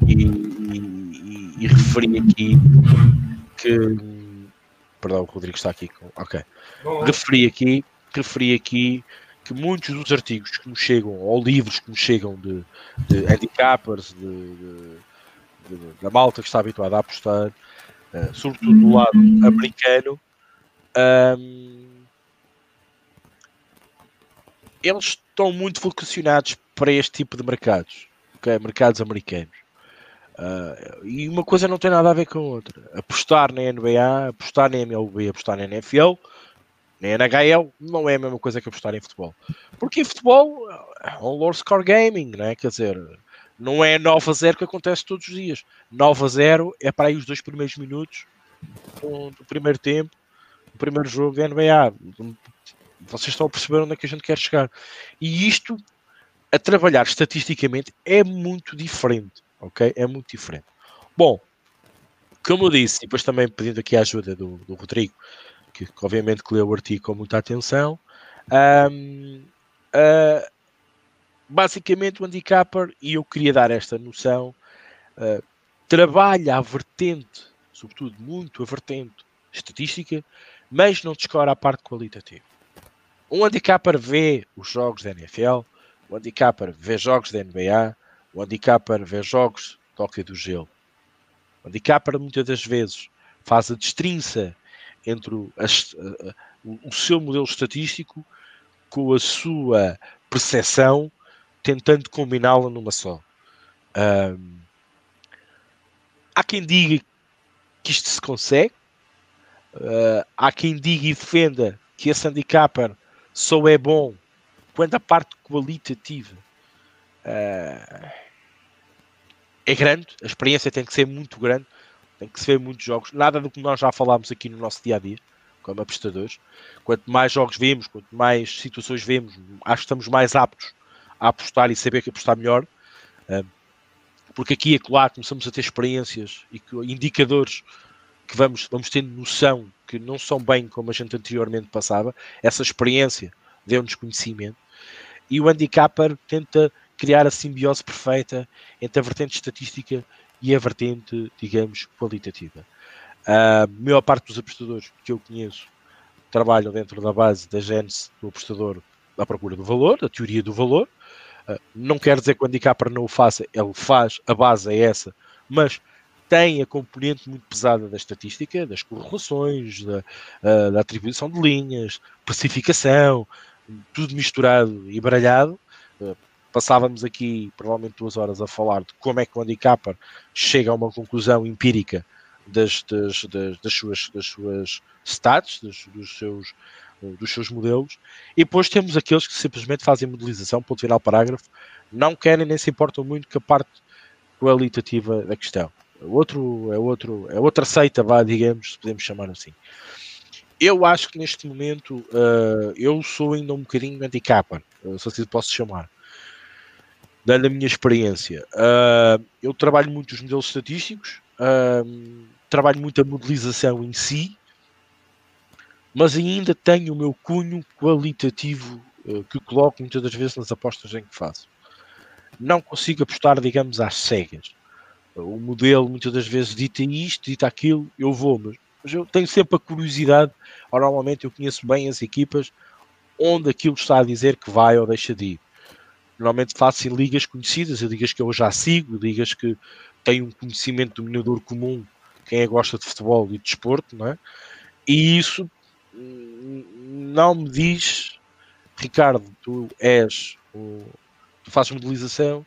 e, e, e, referi aqui que. Perdão, o Rodrigo está aqui com. Ok. Referi aqui, referi aqui que muitos dos artigos que nos chegam, ou livros que nos chegam de, de handicappers, de, de, de, da malta que está habituada a apostar, uh, sobretudo do lado americano, um, eles estão muito vocacionados para este tipo de mercados, okay? mercados americanos. Uh, e uma coisa não tem nada a ver com a outra. Apostar na NBA, apostar na MLB, apostar na NFL, na NHL, não é a mesma coisa que apostar em futebol. Porque em futebol é um low score gaming, não é? Quer dizer, não é 9 a 0 que acontece todos os dias. 9 a 0 é para aí os dois primeiros minutos do primeiro tempo, do primeiro jogo da NBA. Vocês estão a perceber onde é que a gente quer chegar. E isto, a trabalhar estatisticamente, é muito diferente. Ok? É muito diferente. Bom, como eu disse, e depois também pedindo aqui a ajuda do, do Rodrigo, que, obviamente que leu o artigo com muita atenção. Um, uh, basicamente, o handicapper, e eu queria dar esta noção, uh, trabalha a vertente, sobretudo muito a vertente estatística, mas não descora a parte qualitativa. Um handicapper vê os jogos da NFL, o handicapper vê jogos da NBA, o handicapper vê jogos de hockey do gelo. O handicapper muitas das vezes faz a destrinça entre o, a, o seu modelo estatístico com a sua percepção, tentando combiná-la numa só. Um, há quem diga que isto se consegue, uh, há quem diga e defenda que esse handicapper só é bom quando a parte qualitativa uh, é grande, a experiência tem que ser muito grande, tem que se ver muitos jogos, nada do que nós já falámos aqui no nosso dia a dia, como apostadores. Quanto mais jogos vemos, quanto mais situações vemos, acho que estamos mais aptos a apostar e saber que apostar melhor. Uh, porque aqui e acolá começamos a ter experiências e indicadores que vamos, vamos tendo noção que não são bem como a gente anteriormente passava, essa experiência deu-nos conhecimento, e o handicapper tenta criar a simbiose perfeita entre a vertente estatística e a vertente, digamos, qualitativa. A maior parte dos apostadores que eu conheço trabalham dentro da base da gênese do apostador à procura do valor, da teoria do valor. Não quer dizer que o handicapper não o faça, ele faz, a base é essa, mas tem a componente muito pesada da estatística, das correlações, da, uh, da atribuição de linhas, precificação, tudo misturado e baralhado. Uh, passávamos aqui provavelmente duas horas a falar de como é que o handicapper chega a uma conclusão empírica das, das, das, das suas, das suas stats, dos, dos, seus, dos seus modelos, e depois temos aqueles que simplesmente fazem modelização, ponto final parágrafo, não querem nem se importam muito com a parte qualitativa da questão outro, é outro, é outra seita, vá, digamos, se podemos chamar assim. Eu acho que neste momento uh, eu sou ainda um bocadinho handicapper, uh, se assim posso chamar, dando a minha experiência. Uh, eu trabalho muito os modelos estatísticos, trabalho muito a modelização em si, mas ainda tenho o meu cunho qualitativo que coloco muitas das vezes nas apostas em que faço. Não consigo apostar, digamos, às cegas o modelo muitas das vezes dita isto, dita aquilo, eu vou, mas, mas eu tenho sempre a curiosidade, normalmente eu conheço bem as equipas, onde aquilo está a dizer que vai ou deixa de ir. Normalmente faço em ligas conhecidas, ligas que eu já sigo, ligas que têm um conhecimento dominador comum, quem é gosta de futebol e de desporto, não é? E isso hum, não me diz, Ricardo, tu és, tu fazes modelização,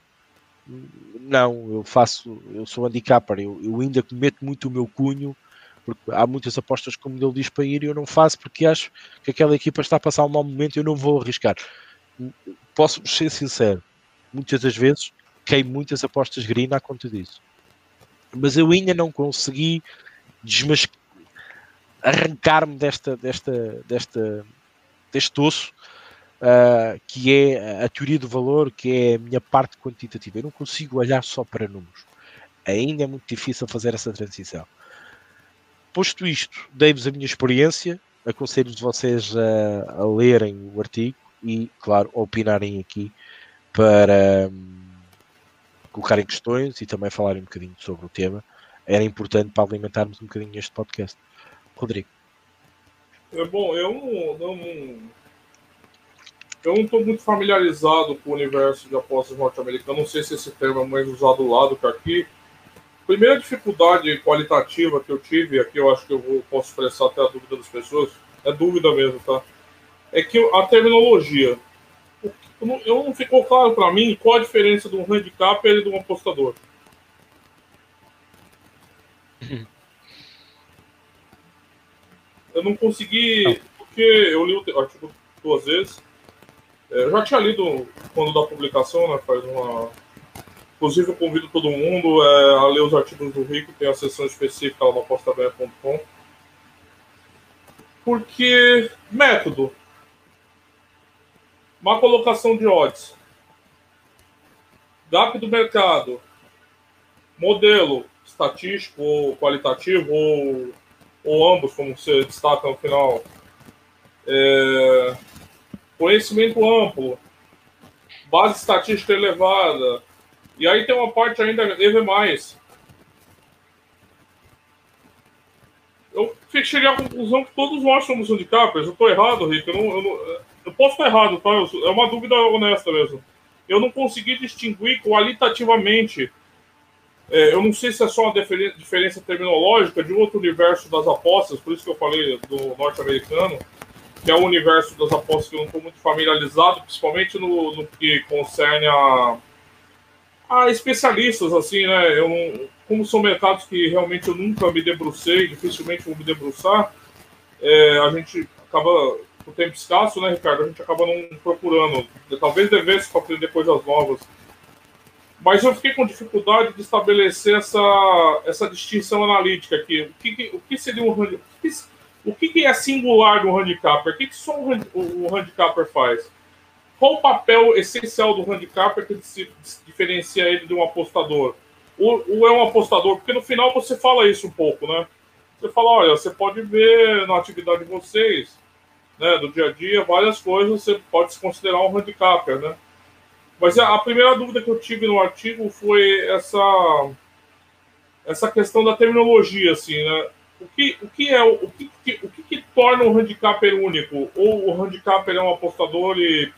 não, eu faço, eu sou handicapper, eu, eu ainda cometo muito o meu cunho, porque há muitas apostas como ele diz para ir e eu não faço porque acho que aquela equipa está a passar um mau momento e eu não vou arriscar. Posso ser sincero, muitas das vezes queimo muitas apostas green à conta disso. Mas eu ainda não consegui arrancar-me desta, desta, desta, deste osso uh, que é a teoria do valor, que é a minha parte quantitativa. Eu não consigo olhar só para números. Ainda é muito difícil fazer essa transição. Posto isto, dei-vos a minha experiência, aconselho-vos vocês a, a, lerem o artigo e, claro, a opinarem aqui para um, colocarem questões e também falarem um bocadinho sobre o tema. Era importante para alimentarmos um bocadinho este podcast. Rodrigo. É bom, eu não, não, eu não estou muito familiarizado com o universo de apostas norte-americano. Não sei se esse termo é mais usado lá do que aqui. Primeira dificuldade qualitativa que eu tive, aqui eu acho que eu vou, posso expressar até a dúvida das pessoas, é dúvida mesmo, tá? É que a terminologia. Eu não ficou claro para mim qual a diferença de um handicapper e de um apostador. Eu não consegui, porque eu li o artigo duas vezes, eu já tinha lido quando da publicação, né? Faz uma. Inclusive, eu convido todo mundo é, a ler os artigos do Rico, tem a seção específica lá no apostabanha.com. Porque, método. Uma colocação de odds. gap do mercado. Modelo estatístico ou qualitativo, ou, ou ambos, como você destaca no final. É, conhecimento amplo, base estatística elevada. E aí tem uma parte ainda EV+. Eu cheguei à conclusão que todos nós somos handicappers. Eu estou errado, Rick. Eu, não, eu, não, eu posso estar errado, tá? é uma dúvida honesta mesmo. Eu não consegui distinguir qualitativamente. É, eu não sei se é só uma diferença terminológica de outro universo das apostas, por isso que eu falei do norte-americano que é o universo das apostas que eu não estou muito familiarizado, principalmente no, no, que concerne a, a especialistas, assim, né? Eu como são mercados que realmente eu nunca me debrucei, dificilmente vou me debruçar, é, a gente acaba, o tempo escasso, né, Ricardo? A gente acaba não procurando. Talvez devesse para aprender coisas novas. Mas eu fiquei com dificuldade de estabelecer essa, essa distinção analítica aqui. O que, o que seria um. O que, o que, que é singular do handicapper? O que, que só o, o, handicapper faz? Qual o papel essencial do handicapper que se diferencia ele de um apostador? Ou, é um apostador? Porque no final você fala isso um pouco, né? Você fala, olha, você pode ver na atividade de vocês, né, do dia a dia, várias coisas, você pode se considerar um handicapper, né? Mas a primeira dúvida que eu tive no artigo foi essa essa questão da terminologia, assim, né? O que, o que é o que, o que, que torna o handicapper único? Ou o handicapper é um apostador e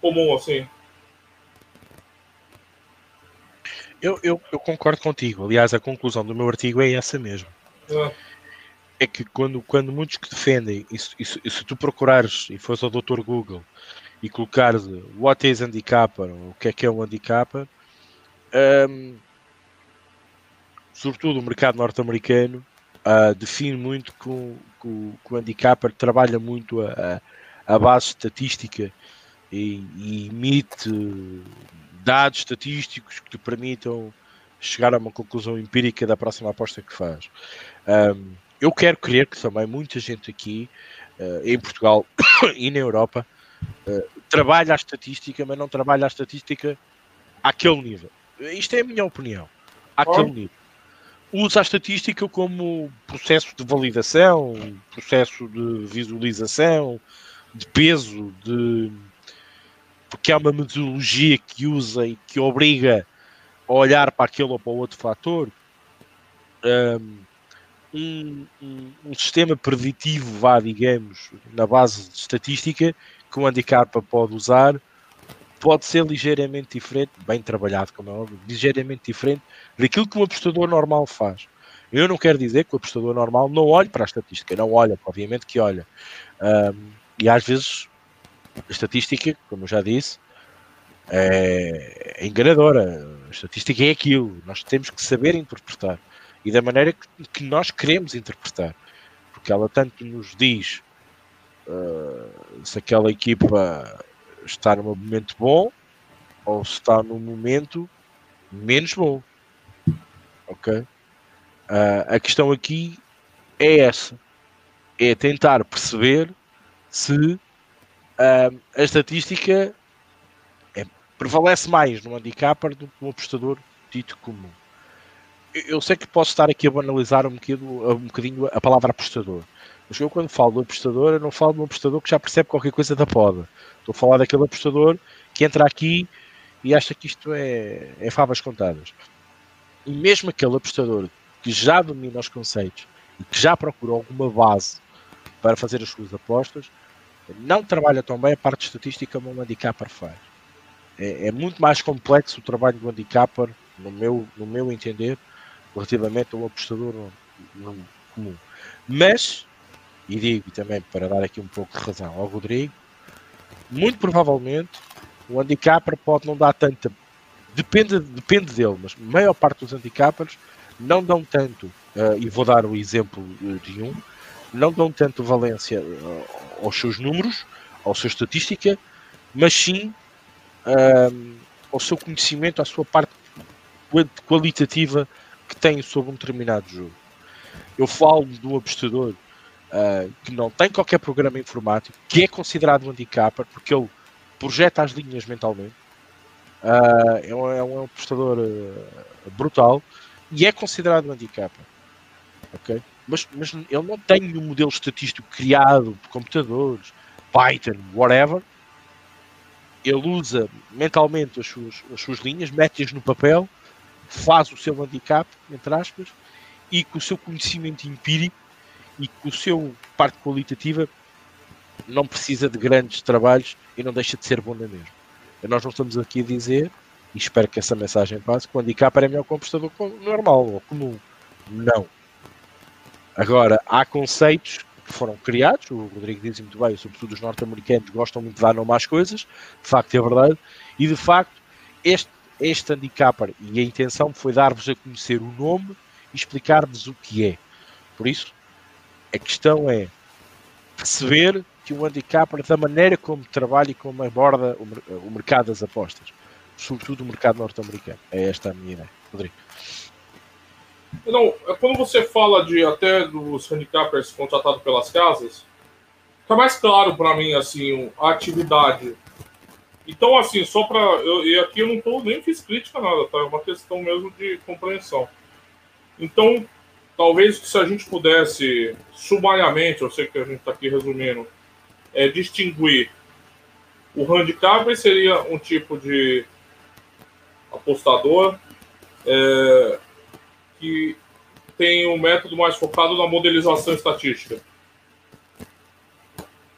comum assim? Eu, eu, eu, concordo contigo. Aliás, a conclusão do meu artigo é essa mesmo. É, é que quando, quando muitos que defendem, e, e, e se tu procurares e fores ao Dr. Google e colocares what is handicapper, o que é que é um handicapper, um, sobretudo o mercado norte-americano, uh, define muito que o, que o handicapper trabalha muito a, a base estatística e, e emite dados estatísticos que te permitam chegar a uma conclusão empírica da próxima aposta que faz. Um, eu quero crer que também muita gente aqui, uh, em Portugal e na Europa, uh, trabalha a estatística, mas não trabalha a estatística àquele nível. Isto é a minha opinião. Àquele oh. nível usa a estatística como processo de validação, processo de visualização, de peso, de porque é uma metodologia que usa e que obriga a olhar para aquele ou para o outro fator. Um, um, um, um, sistema preditivo, vá, digamos, na base de estatística, que o handicap pode usar, pode ser ligeiramente diferente, bem trabalhado, como é óbvio, ligeiramente diferente daquilo que um apostador normal faz. Eu não quero dizer que o apostador normal não olhe para a estatística, não olha, obviamente que olha. Um, e às vezes a estatística, como eu já disse, é, é enganadora. A estatística é aquilo. Nós temos que saber interpretar e da maneira que, que nós queremos interpretar, porque ela tanto nos diz uh, se aquela equipa está num momento bom ou se está num momento menos bom. Ok? Uh, a questão aqui é essa: é tentar perceber se uh, a estatística é, prevalece mais no handicapper do que no apostador dito comum. Eu sei que posso estar aqui a banalizar um bocadinho, um bocadinho a palavra apostador, mas eu quando falo do apostador, eu não falo de um apostador que já percebe qualquer coisa da poda. Estou a falar daquele apostador que entra aqui e acha que isto é, é favas contadas. E mesmo aquele apostador que já domina os conceitos e que já procurou alguma base para fazer as suas apostas, não trabalha tão bem a parte estatística como o handicapper faz. É, é, muito mais complexo o trabalho do handicapper, no meu, no meu entender, relativamente ao apostador no, no comum. Mas, e digo também para dar aqui um pouco de razão ao Rodrigo, muito provavelmente o handicapper pode não dar tanta. Depende, depende dele, mas a maior parte dos handicappers não dão tanto, uh, e vou dar o exemplo de um, não dão tanto valência uh, aos seus números, à sua estatística, mas sim uh, ao seu conhecimento, à sua parte qualitativa que tem sobre um determinado jogo. Eu falo um apostador uh, que não tem qualquer programa informático, que é considerado um handicapper, porque ele projeta as linhas mentalmente. Uh, é, um, é um apostador uh, brutal e é considerado um handicapper. Ok? Mas, mas ele não tem um modelo estatístico criado por computadores, Python, whatever. Ele usa mentalmente as suas, as suas linhas, mete-as no papel, faz o seu handicap, entre aspas, e com o seu conhecimento empírico e com o seu parte qualitativa não precisa de grandes trabalhos e não deixa de ser bom na mesma. Nós não estamos aqui a dizer, e espero que essa mensagem passe, que o handicap é melhor que normal ou comum. Não. Agora, há conceitos que foram criados, o Rodrigo diz muito bem, sobretudo os norte-americanos gostam muito de dar nome às coisas, de facto é verdade, e de facto este, este handicapper e a intenção foi dar-vos a conhecer o nome e explicar-vos o que é. Por isso, a questão é perceber que o handicapper, da maneira como trabalha e como aborda o, mercado das apostas, sobretudo o mercado norte-americano. É esta a minha ideia. Rodrigo. Não, é quando você fala de até dos handicappers contratados pelas casas, fica mais claro para mim assim a atividade. Então assim, só para e aqui eu não tô nem fiz crítica nada, tá? É uma questão mesmo de compreensão. Então talvez se a gente pudesse, sumariamente, eu sei que a gente está aqui resumindo, é, distinguir o handicap seria um tipo de apostador é, que tem um método mais focado na modelização estatística.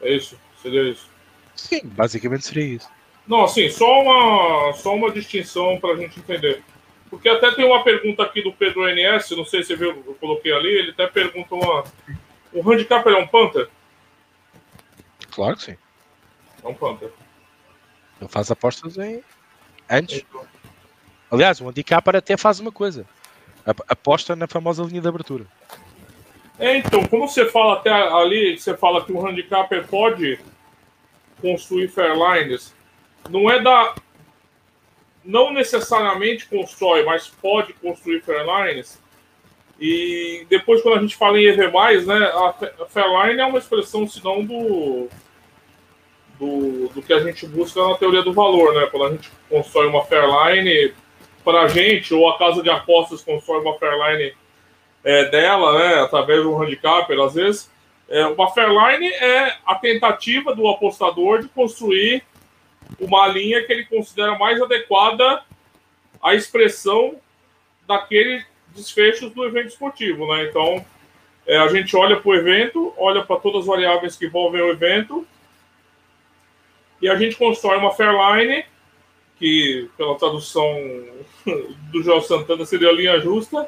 É isso? Seria isso? Sim, basicamente seria isso. Não, assim, só uma, só uma distinção para a gente entender. Porque até tem uma pergunta aqui do Pedro NS, não sei se você viu, eu coloquei ali, ele até pergunta uma. O handicap é um Panther? Claro que sim. É um Panther. Eu faço apostas em. Antes. Então. Aliás, o handicap até faz uma coisa. Aposta na famosa linha de abertura. É, então, como você fala até ali, você fala que o handicapper pode construir fairlines, não é da não necessariamente constrói, mas pode construir Fairlines. E depois, quando a gente fala em EV, né, a Fairline é uma expressão, senão, do, do, do que a gente busca na teoria do valor. Né? Quando a gente constrói uma Fairline para a gente, ou a casa de apostas constrói uma Fairline é, dela, né, através de um handicap, às vezes. É, uma Fairline é a tentativa do apostador de construir uma linha que ele considera mais adequada à expressão daquele desfechos do evento esportivo, né? Então, É, a gente olha para o evento, olha para todas as variáveis que envolvem o evento, e a gente constrói uma Fairline, que pela tradução do João Santana seria linha justa.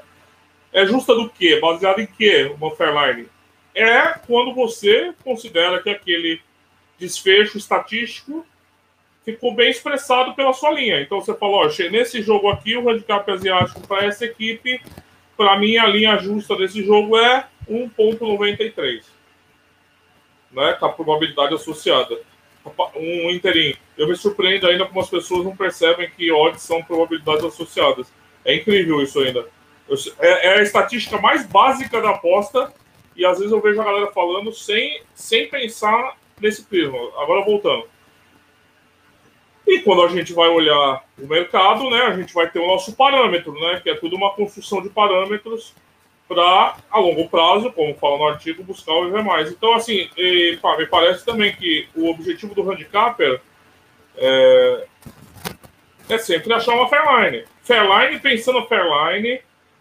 É justa do quê? Baseada em quê uma Fairline? É quando você considera que aquele desfecho estatístico ficou bem expressado pela sua linha. Então você falou, ó, nesse jogo aqui, o handicap asiático para essa equipe, para mim a linha justa desse jogo é 1.93. Né, com a probabilidade associada. Um interim. Eu me surpreendo ainda como as pessoas não percebem que odds são probabilidades associadas. É incrível isso ainda. É, é a estatística mais básica da aposta e às vezes eu vejo a galera falando sem, sem pensar nesse prisma. Agora voltando. E quando a gente vai olhar o mercado, né, a gente vai ter o nosso parâmetro, né, que é tudo uma construção de parâmetros para, a longo prazo, como fala no artigo, buscar o EV+. Então, assim, e, pá, me parece também que o objetivo do handicapper é, é sempre achar uma Fairline. Fairline pensando a Fairline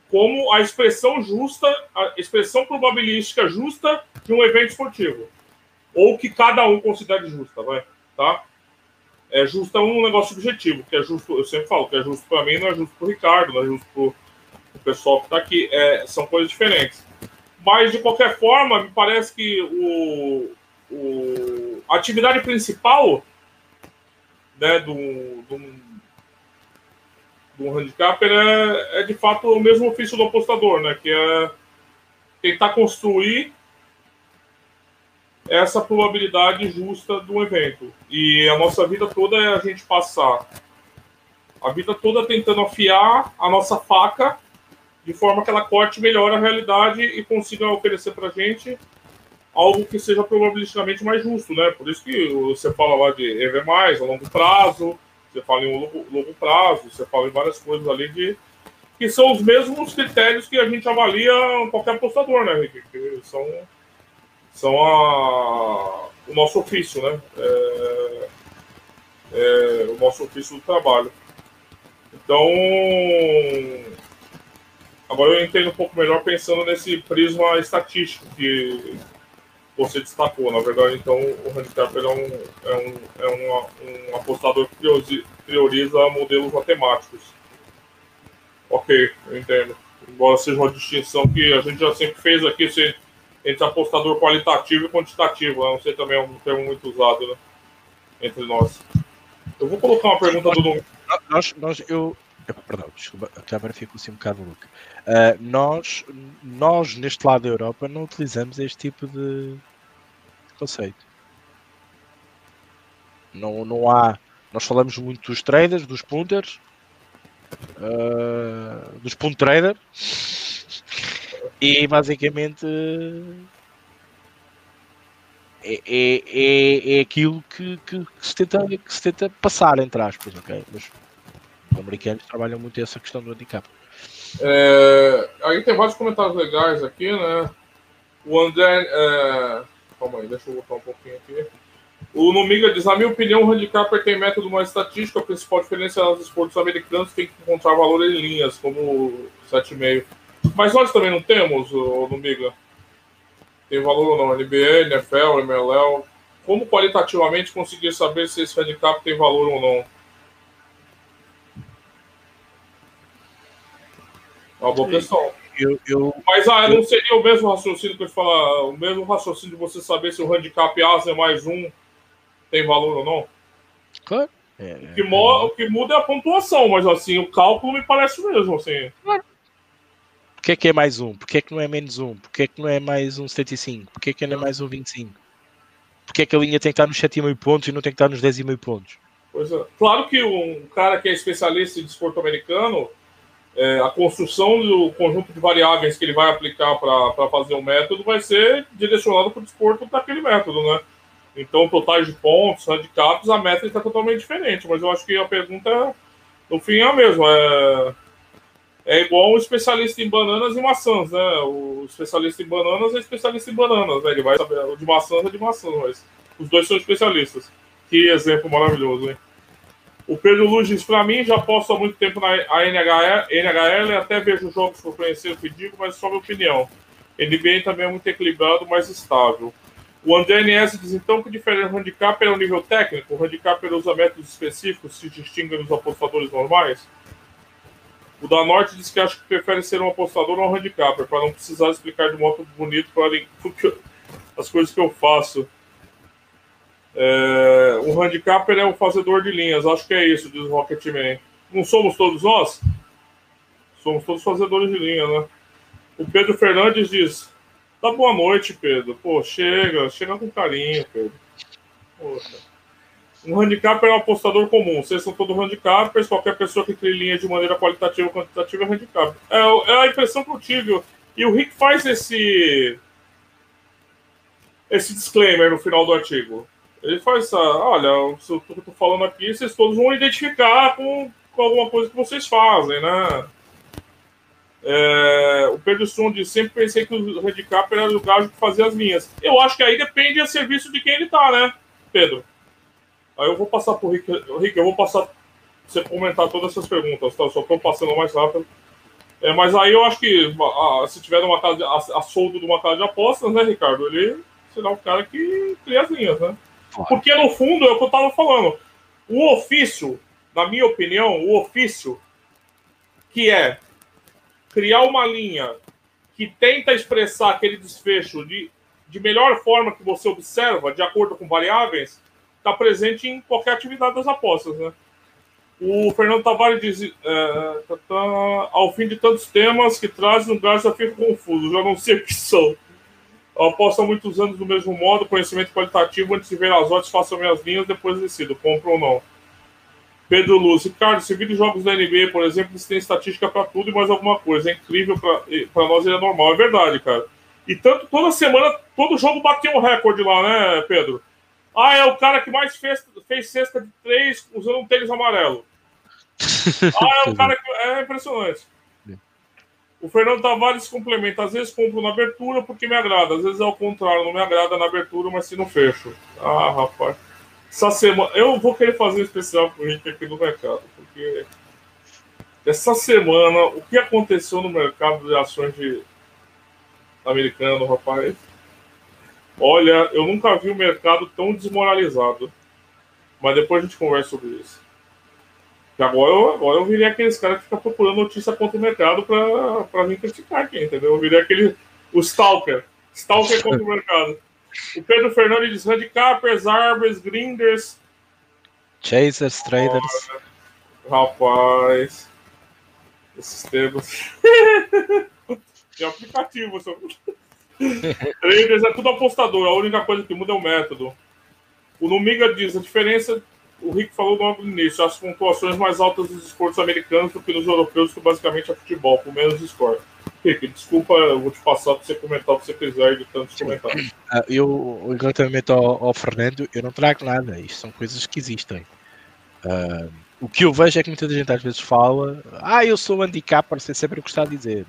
como a expressão justa, a expressão probabilística justa de um evento esportivo. Ou que cada um considere justa, vai, tá? É justo é um negócio subjetivo, que é justo, eu sempre falo, que é justo para mim, não é justo para o Ricardo, não é justo para o pessoal que está aqui. É, são coisas diferentes. Mas, de qualquer forma, me parece que o, o a atividade principal né, do, do, do handicapper é, é, de fato, o mesmo ofício do apostador, né, que é tentar construir essa probabilidade justa do evento. E a nossa vida toda é a gente passar a vida toda tentando afiar a nossa faca de forma que ela corte melhor a realidade e consiga oferecer para gente algo que seja probabilisticamente mais justo, né? Por isso que você fala lá de EV+, a longo prazo, você fala em longo, longo prazo, você fala em várias coisas ali de que são os mesmos critérios que a gente avalia qualquer apostador, né, Henrique? Que são são a, o nosso ofício, né? É, é, o nosso ofício do trabalho. Então, agora eu entendo um pouco melhor pensando nesse prisma estatístico que você destacou. Na verdade, então, o handicap é um, é um, é um, um apostador que prioriza modelos matemáticos. Ok, eu entendo. Embora seja uma distinção que a gente já sempre fez aqui, você entre apostador qualitativo e quantitativo. Né? Não sei também é um termo muito usado né? entre nós. Eu vou colocar uma pergunta do Nós, nós, eu, perdão, desculpa, a câmera ficou assim um bocado louca. Uh, nós, nós, neste lado da Europa, não utilizamos este tipo de conceito. Não, não há. Nós falamos muito dos traders, dos punters, uh, dos punt traders e basicamente é, é, é, é aquilo que, que, que, se tenta, que se tenta passar, entre aspas, ok? Mas os americanos trabalham muito essa questão do handicap. É, aí tem vários comentários legais aqui, né? O André. É... Calma aí, deixa eu voltar um pouquinho aqui. O Nomiga diz: Na minha opinião, o handicapper tem método mais estatístico. A principal diferença é nos esportes americanos tem que encontrar valor em linhas, como 7,5. Mas nós também não temos, no Miga. Tem valor ou não? NBA, NFL, MLL. Como qualitativamente conseguir saber se esse handicap tem valor ou não? É uma boa questão. Eu, eu, Mas ah, não seria o mesmo raciocínio que eu falar, o mesmo raciocínio de você saber se o handicap Asa mais um tem valor ou não? Claro. É, o, que é, o que muda é a pontuação, mas assim, o cálculo me parece o mesmo, assim. Claro. Por que, que é mais um? Por que, que não é menos um? Por que, que não é mais um 75? Por que, que não é mais um 25? Por que, que a linha tem que estar nos 7,5 pontos e não tem que estar nos 10,5 pontos? Pois é. Claro que um cara que é especialista em desporto americano, é, a construção do conjunto de variáveis que ele vai aplicar para fazer o método vai ser direcionado para o desporto daquele método, né? Então, totais de pontos, handicaps, a métrica é totalmente diferente. Mas eu acho que a pergunta, no fim, é a mesma. É é igual um especialista em bananas e maçãs, né? O especialista em bananas é especialista em bananas, né? Ele vai saber. O de maçãs é de maçãs, mas os dois são especialistas. Que exemplo maravilhoso, hein? O Pedro diz: para mim, já posso há muito tempo na NHL, NHL até vejo jogos para conhecer o que digo, mas só minha opinião. NBA também é muito equilibrado, mais estável. O André NS diz então que diferente do handicap é o nível técnico. O handicap usa métodos específicos, se distingue dos apostadores normais. O da Norte diz que acha que prefere ser um apostador ou um handicapper, para não precisar explicar de modo bonito para as coisas que eu faço. É, o handicapper é o fazedor de linhas, acho que é isso, diz o Rocketman. Não somos todos nós? Somos todos fazedores de linha, né? O Pedro Fernandes diz: Dá boa noite, Pedro. Pô, chega, chega com carinho, Pedro. Poxa. Um handicap é um apostador comum. Vocês são todos handicappers. Qualquer pessoa que crie linha de maneira qualitativa ou quantitativa é handicap. É, é, a impressão que eu tive. E o Rick faz esse esse disclaimer no final do artigo. Ele faz essa, olha, o que eu estou falando aqui, vocês todos vão identificar com, com alguma coisa que vocês fazem, né? É, o Pedro Strom disse, sempre pensei que o handicap era o gajo que fazia as linhas. Eu acho que aí depende a serviço de quem ele tá, né, Pedro? Aí eu vou passar pro Rick. Rick, eu vou passar você comentar todas essas perguntas, tá? Eu só estou passando mais rápido. É, mas aí eu acho que a, se tiver uma casa, a, a soldo de uma casa de apostas, né, Ricardo? Ele será o cara que cria as linhas, né? Porque no fundo é o que eu estava falando. O ofício, na minha opinião, o ofício que é criar uma linha que tenta expressar aquele desfecho de, de melhor forma que você observa, de acordo com variáveis, está presente em qualquer atividade das apostas, né? O Fernando Tavares diz: é, tá, tá, ao fim de tantos temas que trazem, gajo já fica confuso, já não sei o que são. Eu aposto há muitos anos do mesmo modo, conhecimento qualitativo, antes de ver as odds, faço minhas linhas, depois decido, compro ou não. Pedro Luz, Ricardo, se vídeo jogos da NBA, por exemplo, eles têm estatística para tudo e mais alguma coisa. É incrível para nós, ele é normal. É verdade, cara. E tanto, toda semana, todo jogo bateu um recorde lá, né, Pedro? Ah, é o cara que mais fez, fez cesta de três usando um tênis amarelo. Ah, é o cara que. É impressionante. O Fernando Tavares complementa. Às vezes compro na abertura porque me agrada. Às vezes é ao contrário, não me agrada na abertura, mas se não fecho. Ah, rapaz. Essa semana. Eu vou querer fazer um especial com o Rick aqui no mercado, porque. Essa semana, o que aconteceu no mercado de ações de americano, rapaz? Olha, eu nunca vi o mercado tão desmoralizado. Mas depois a gente conversa sobre isso. Que agora eu, agora eu virei aqueles caras que ficam procurando notícia contra o mercado pra vir criticar aqui, entendeu? Eu virei aquele. O Stalker. Stalker contra o mercado. O Pedro Fernandes diz handicappers, arbers, grinders. Chasers, traders. Rapaz. Esses termos. Tem aplicativo, só. Traders é tudo apostador, a única coisa que muda é o método. O Numiga diz: a diferença, o Rick falou no início, as pontuações mais altas dos esportes americanos do que nos europeus, que basicamente é futebol, com menos score. Rick, desculpa, eu vou te passar para você comentar o que você quiser de tantos comentários. Uh, eu, relativamente ao, ao, Fernando, eu não trago nada, isto são coisas que existem. Uh, o que eu vejo é que muita gente às vezes fala: Ah, eu sou handicap, para ser sempre está a dizer.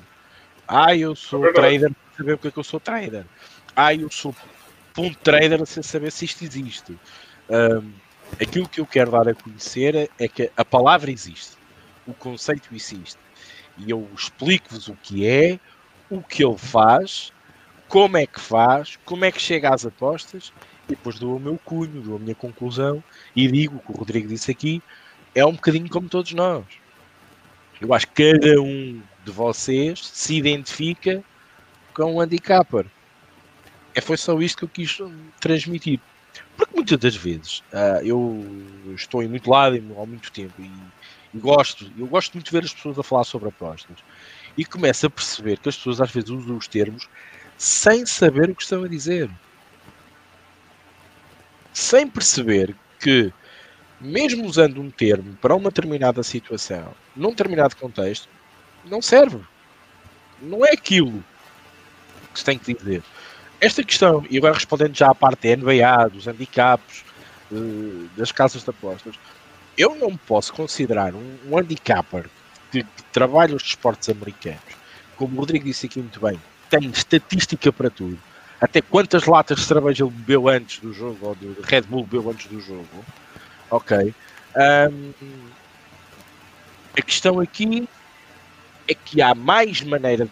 Ah, eu sou é trader saber porque é que eu sou trader. Ah, eu sou ponto trader sem saber se isto existe. Um, aquilo que eu quero dar a conhecer é que a palavra existe, o conceito existe. E eu explico-vos o que é, o que ele faz, como é que faz, como é que chega às apostas, e depois dou o meu cunho, dou a minha conclusão e digo o que o Rodrigo disse aqui, é um bocadinho como todos nós. Eu acho que cada um de vocês se identifica com um handicapper. É, foi só isto que eu quis transmitir. Porque muitas das vezes uh, eu estou em muito lado há muito tempo e, e, gosto, eu gosto muito de ver as pessoas a falar sobre apostas e começo a perceber que as pessoas às vezes usam os termos sem saber o que estão a dizer. Sem perceber que, mesmo usando um termo para uma determinada situação, num determinado contexto, não serve. Não é aquilo que se tem que dizer. Esta questão, e agora respondendo já à parte da NBA, dos handicaps, uh, das casas de apostas, eu não posso considerar um, um handicapper que, que trabalha os desportos americanos, como o Rodrigo disse aqui muito bem, tem estatística para tudo. Até quantas latas de cerveja ele bebeu antes do jogo, ou de Red Bull bebeu antes do jogo. Ok. Um, a questão aqui é que há mais maneira de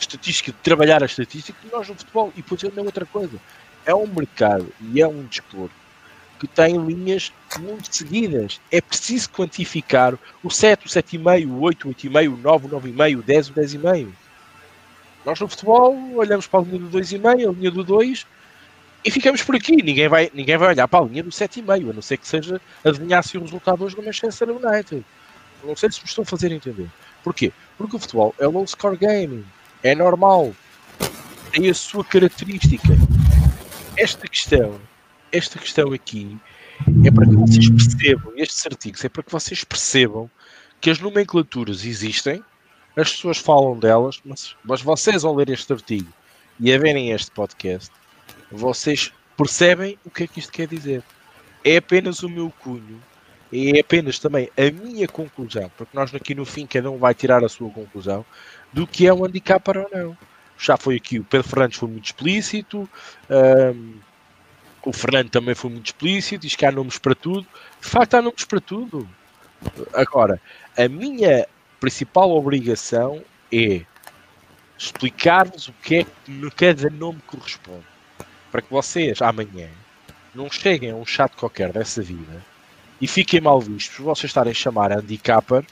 estatística, de trabalhar a estatística, nós no futebol. E depois é outra coisa. É um mercado e é um desporto que tem linhas muito seguidas. É preciso quantificar o 7, o 7,5, o 8, o 8,5, o 9, o 9,5, o 10, o 10,5. Nós no futebol olhamos para a linha do 2,5, a linha do 2 e ficamos por aqui. Ninguém vai, ninguém vai olhar para a linha do 7,5, a não ser que seja adivinhar-se o resultado hoje do Manchester United. Não sei se me estou a fazer entender. Porquê? Porque o futebol é low score gaming. É normal. Tem a sua característica. Esta questão esta questão aqui é para que vocês percebam, estes artigos é para que vocês percebam que as nomenclaturas existem, as pessoas falam delas, mas, mas vocês ao ler este artigo e a verem este podcast, vocês percebem o que é que isto quer dizer. É apenas o meu cunho, é apenas também a minha conclusão, porque nós aqui no fim cada um vai tirar a sua conclusão do que é um handicap para ou não. Já foi aqui, o Pedro Fernandes foi muito explícito, um, o Fernando também foi muito explícito, diz que há nomes para tudo. De facto, há nomes para tudo. Agora, a minha principal obrigação é explicar-vos o que é que cada nome corresponde. Para que vocês, amanhã, não cheguem a um chato qualquer dessa vida e fiquem mal vistos por vocês estarem a chamar handicapper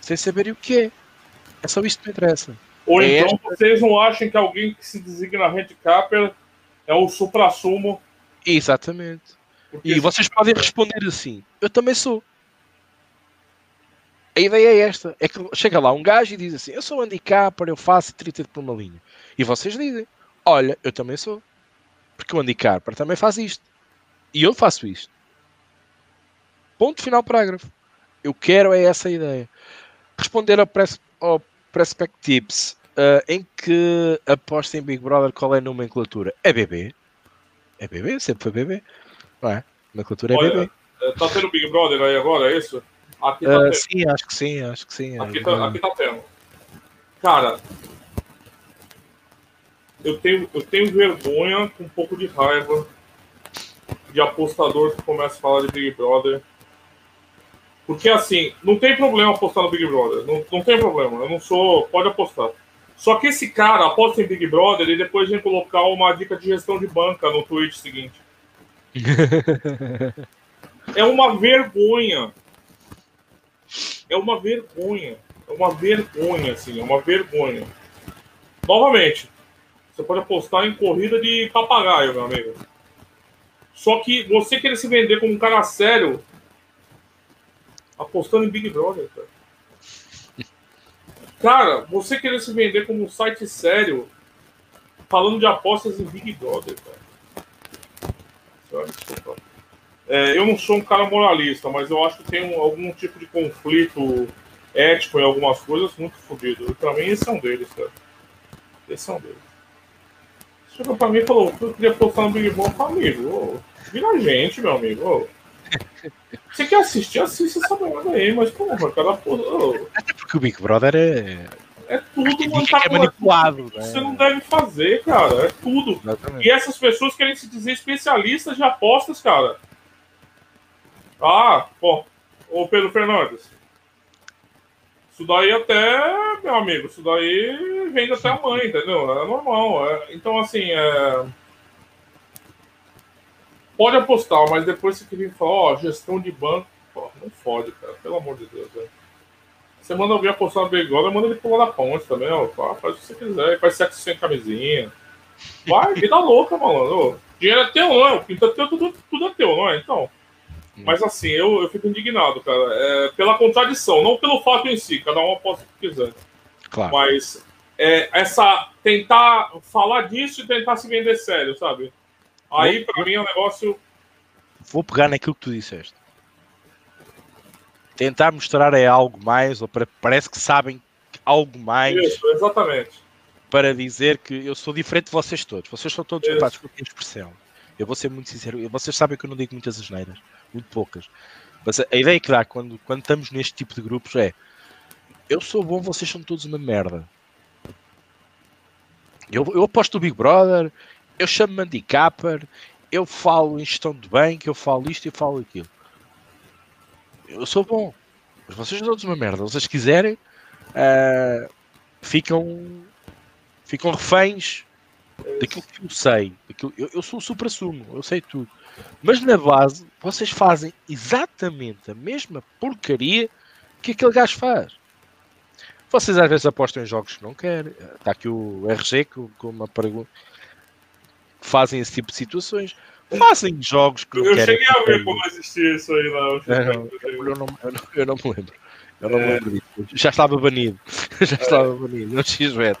sem saberem o que é. É só isto que me interessa. Ou é então esta... vocês não acham que alguém que se designa handicapper é o supra-sumo Exatamente. Porque e vocês podem responder assim: Eu também sou. A ideia é esta: é que chega lá um gajo e diz assim: Eu sou handicapper, eu faço 30 por uma linha. E vocês dizem: Olha, eu também sou. Porque o handicapper também faz isto. E eu faço isto. Ponto final parágrafo. Eu quero é essa ideia. Responder ao, ao Perspectives uh, em que aposta em Big Brother qual é a nomenclatura? É BB. É bebê? Sempre foi bebê? Não é? Na cultura é Olha, bebê. Eh, tá tendo Big Brother aí agora, é isso? Aqui tá uh, Sim, acho que sim, acho que sim. Aqui, tá, aqui tá tendo. Cara, eu tenho, eu tenho vergonha, com um pouco de raiva, de apostador que começa a falar de Big Brother. Porque assim, não tem problema apostar no Big Brother. Não, não tem problema. Eu não sou. Pode apostar. Só que esse cara aposta em Big Brother e depois vem colocar uma dica de gestão de banca no tweet seguinte. é uma vergonha. É uma vergonha. É uma vergonha, assim, é uma vergonha. Novamente, você pode apostar em corrida de papagaio, meu amigo. Só que você querer se vender como um cara sério apostando em Big Brother, cara. Cara, você querer se vender como um site sério, falando de apostas em Big Brother, cara. É, eu não sou um cara moralista, mas eu acho que tem um, algum tipo de conflito ético em algumas coisas muito fodido. Pra mim, esse é um deles, cara. Esse é um deles. Chegou pra mim e falou: eu queria postar no Big Brother, amigo. vira gente, meu amigo. Você quer assistir? Assiste essa merda aí, mas porra, cara, porra. Até porque o Big Brother é. É tudo que é manipulado. Né? Você não deve fazer, cara. É tudo. Exatamente. E essas pessoas querem se dizer especialistas de apostas, cara. Ah, pô. Ô Pedro Fernandes. Isso daí até, meu amigo, isso daí vem até a mãe, entendeu? É normal. É, então, assim, é pode apostar, mas depois você queria falar, ó, gestão de banco, pô, não fode, cara, pelo amor de Deus, velho. Você manda alguém apostar no Begona, manda ele pular na ponte também, ó, faz o que você quiser, faz sexo sem camisinha. Vai, vida louca, mano. Dinheiro é teu, não é? O pinto é teu, tudo, tudo é teu, não é? Então. Hum. Mas assim, eu, eu fico indignado, cara. É, pela contradição, não pelo fato em si, cada um aposta o que quiser. Claro. Mas é, essa tentar falar disso e tentar se vender sério, sabe? Aí, para mim, é um negócio. Vou pegar naquilo que tu disseste. Tentar mostrar é algo mais, ou parece que sabem algo mais. Isso, exatamente. Para dizer que eu sou diferente de vocês todos. Vocês são todos ocupados com a expressão. Eu vou ser muito sincero. Vocês sabem que eu não digo muitas asneiras. Muito poucas. Mas a ideia que dá quando, quando estamos neste tipo de grupos é eu sou bom, vocês são todos uma merda. Eu, eu aposto o Big Brother, eu chamo-me handicapper, eu falo em gestão de banco, eu falo isto e falo aquilo. Eu sou bom. Mas vocês todos uma merda. Vocês quiserem, uh, ficam, ficam reféns daquilo que eu sei. Daquilo, eu, eu sou o supra-sumo, eu sei tudo. Mas na base, vocês fazem exatamente a mesma porcaria que aquele gajo faz. Vocês às vezes apostam em jogos que não querem. Está aqui o RG com, com uma pergunta. Fazem esse tipo de situações. Fazem jogos que não eu querem. Eu cheguei a ver como existia isso aí lá. Eu não, eu, não, eu, não, eu não me lembro. Eu não é. me lembro disso. Já estava banido. Já é. estava banido no XBET.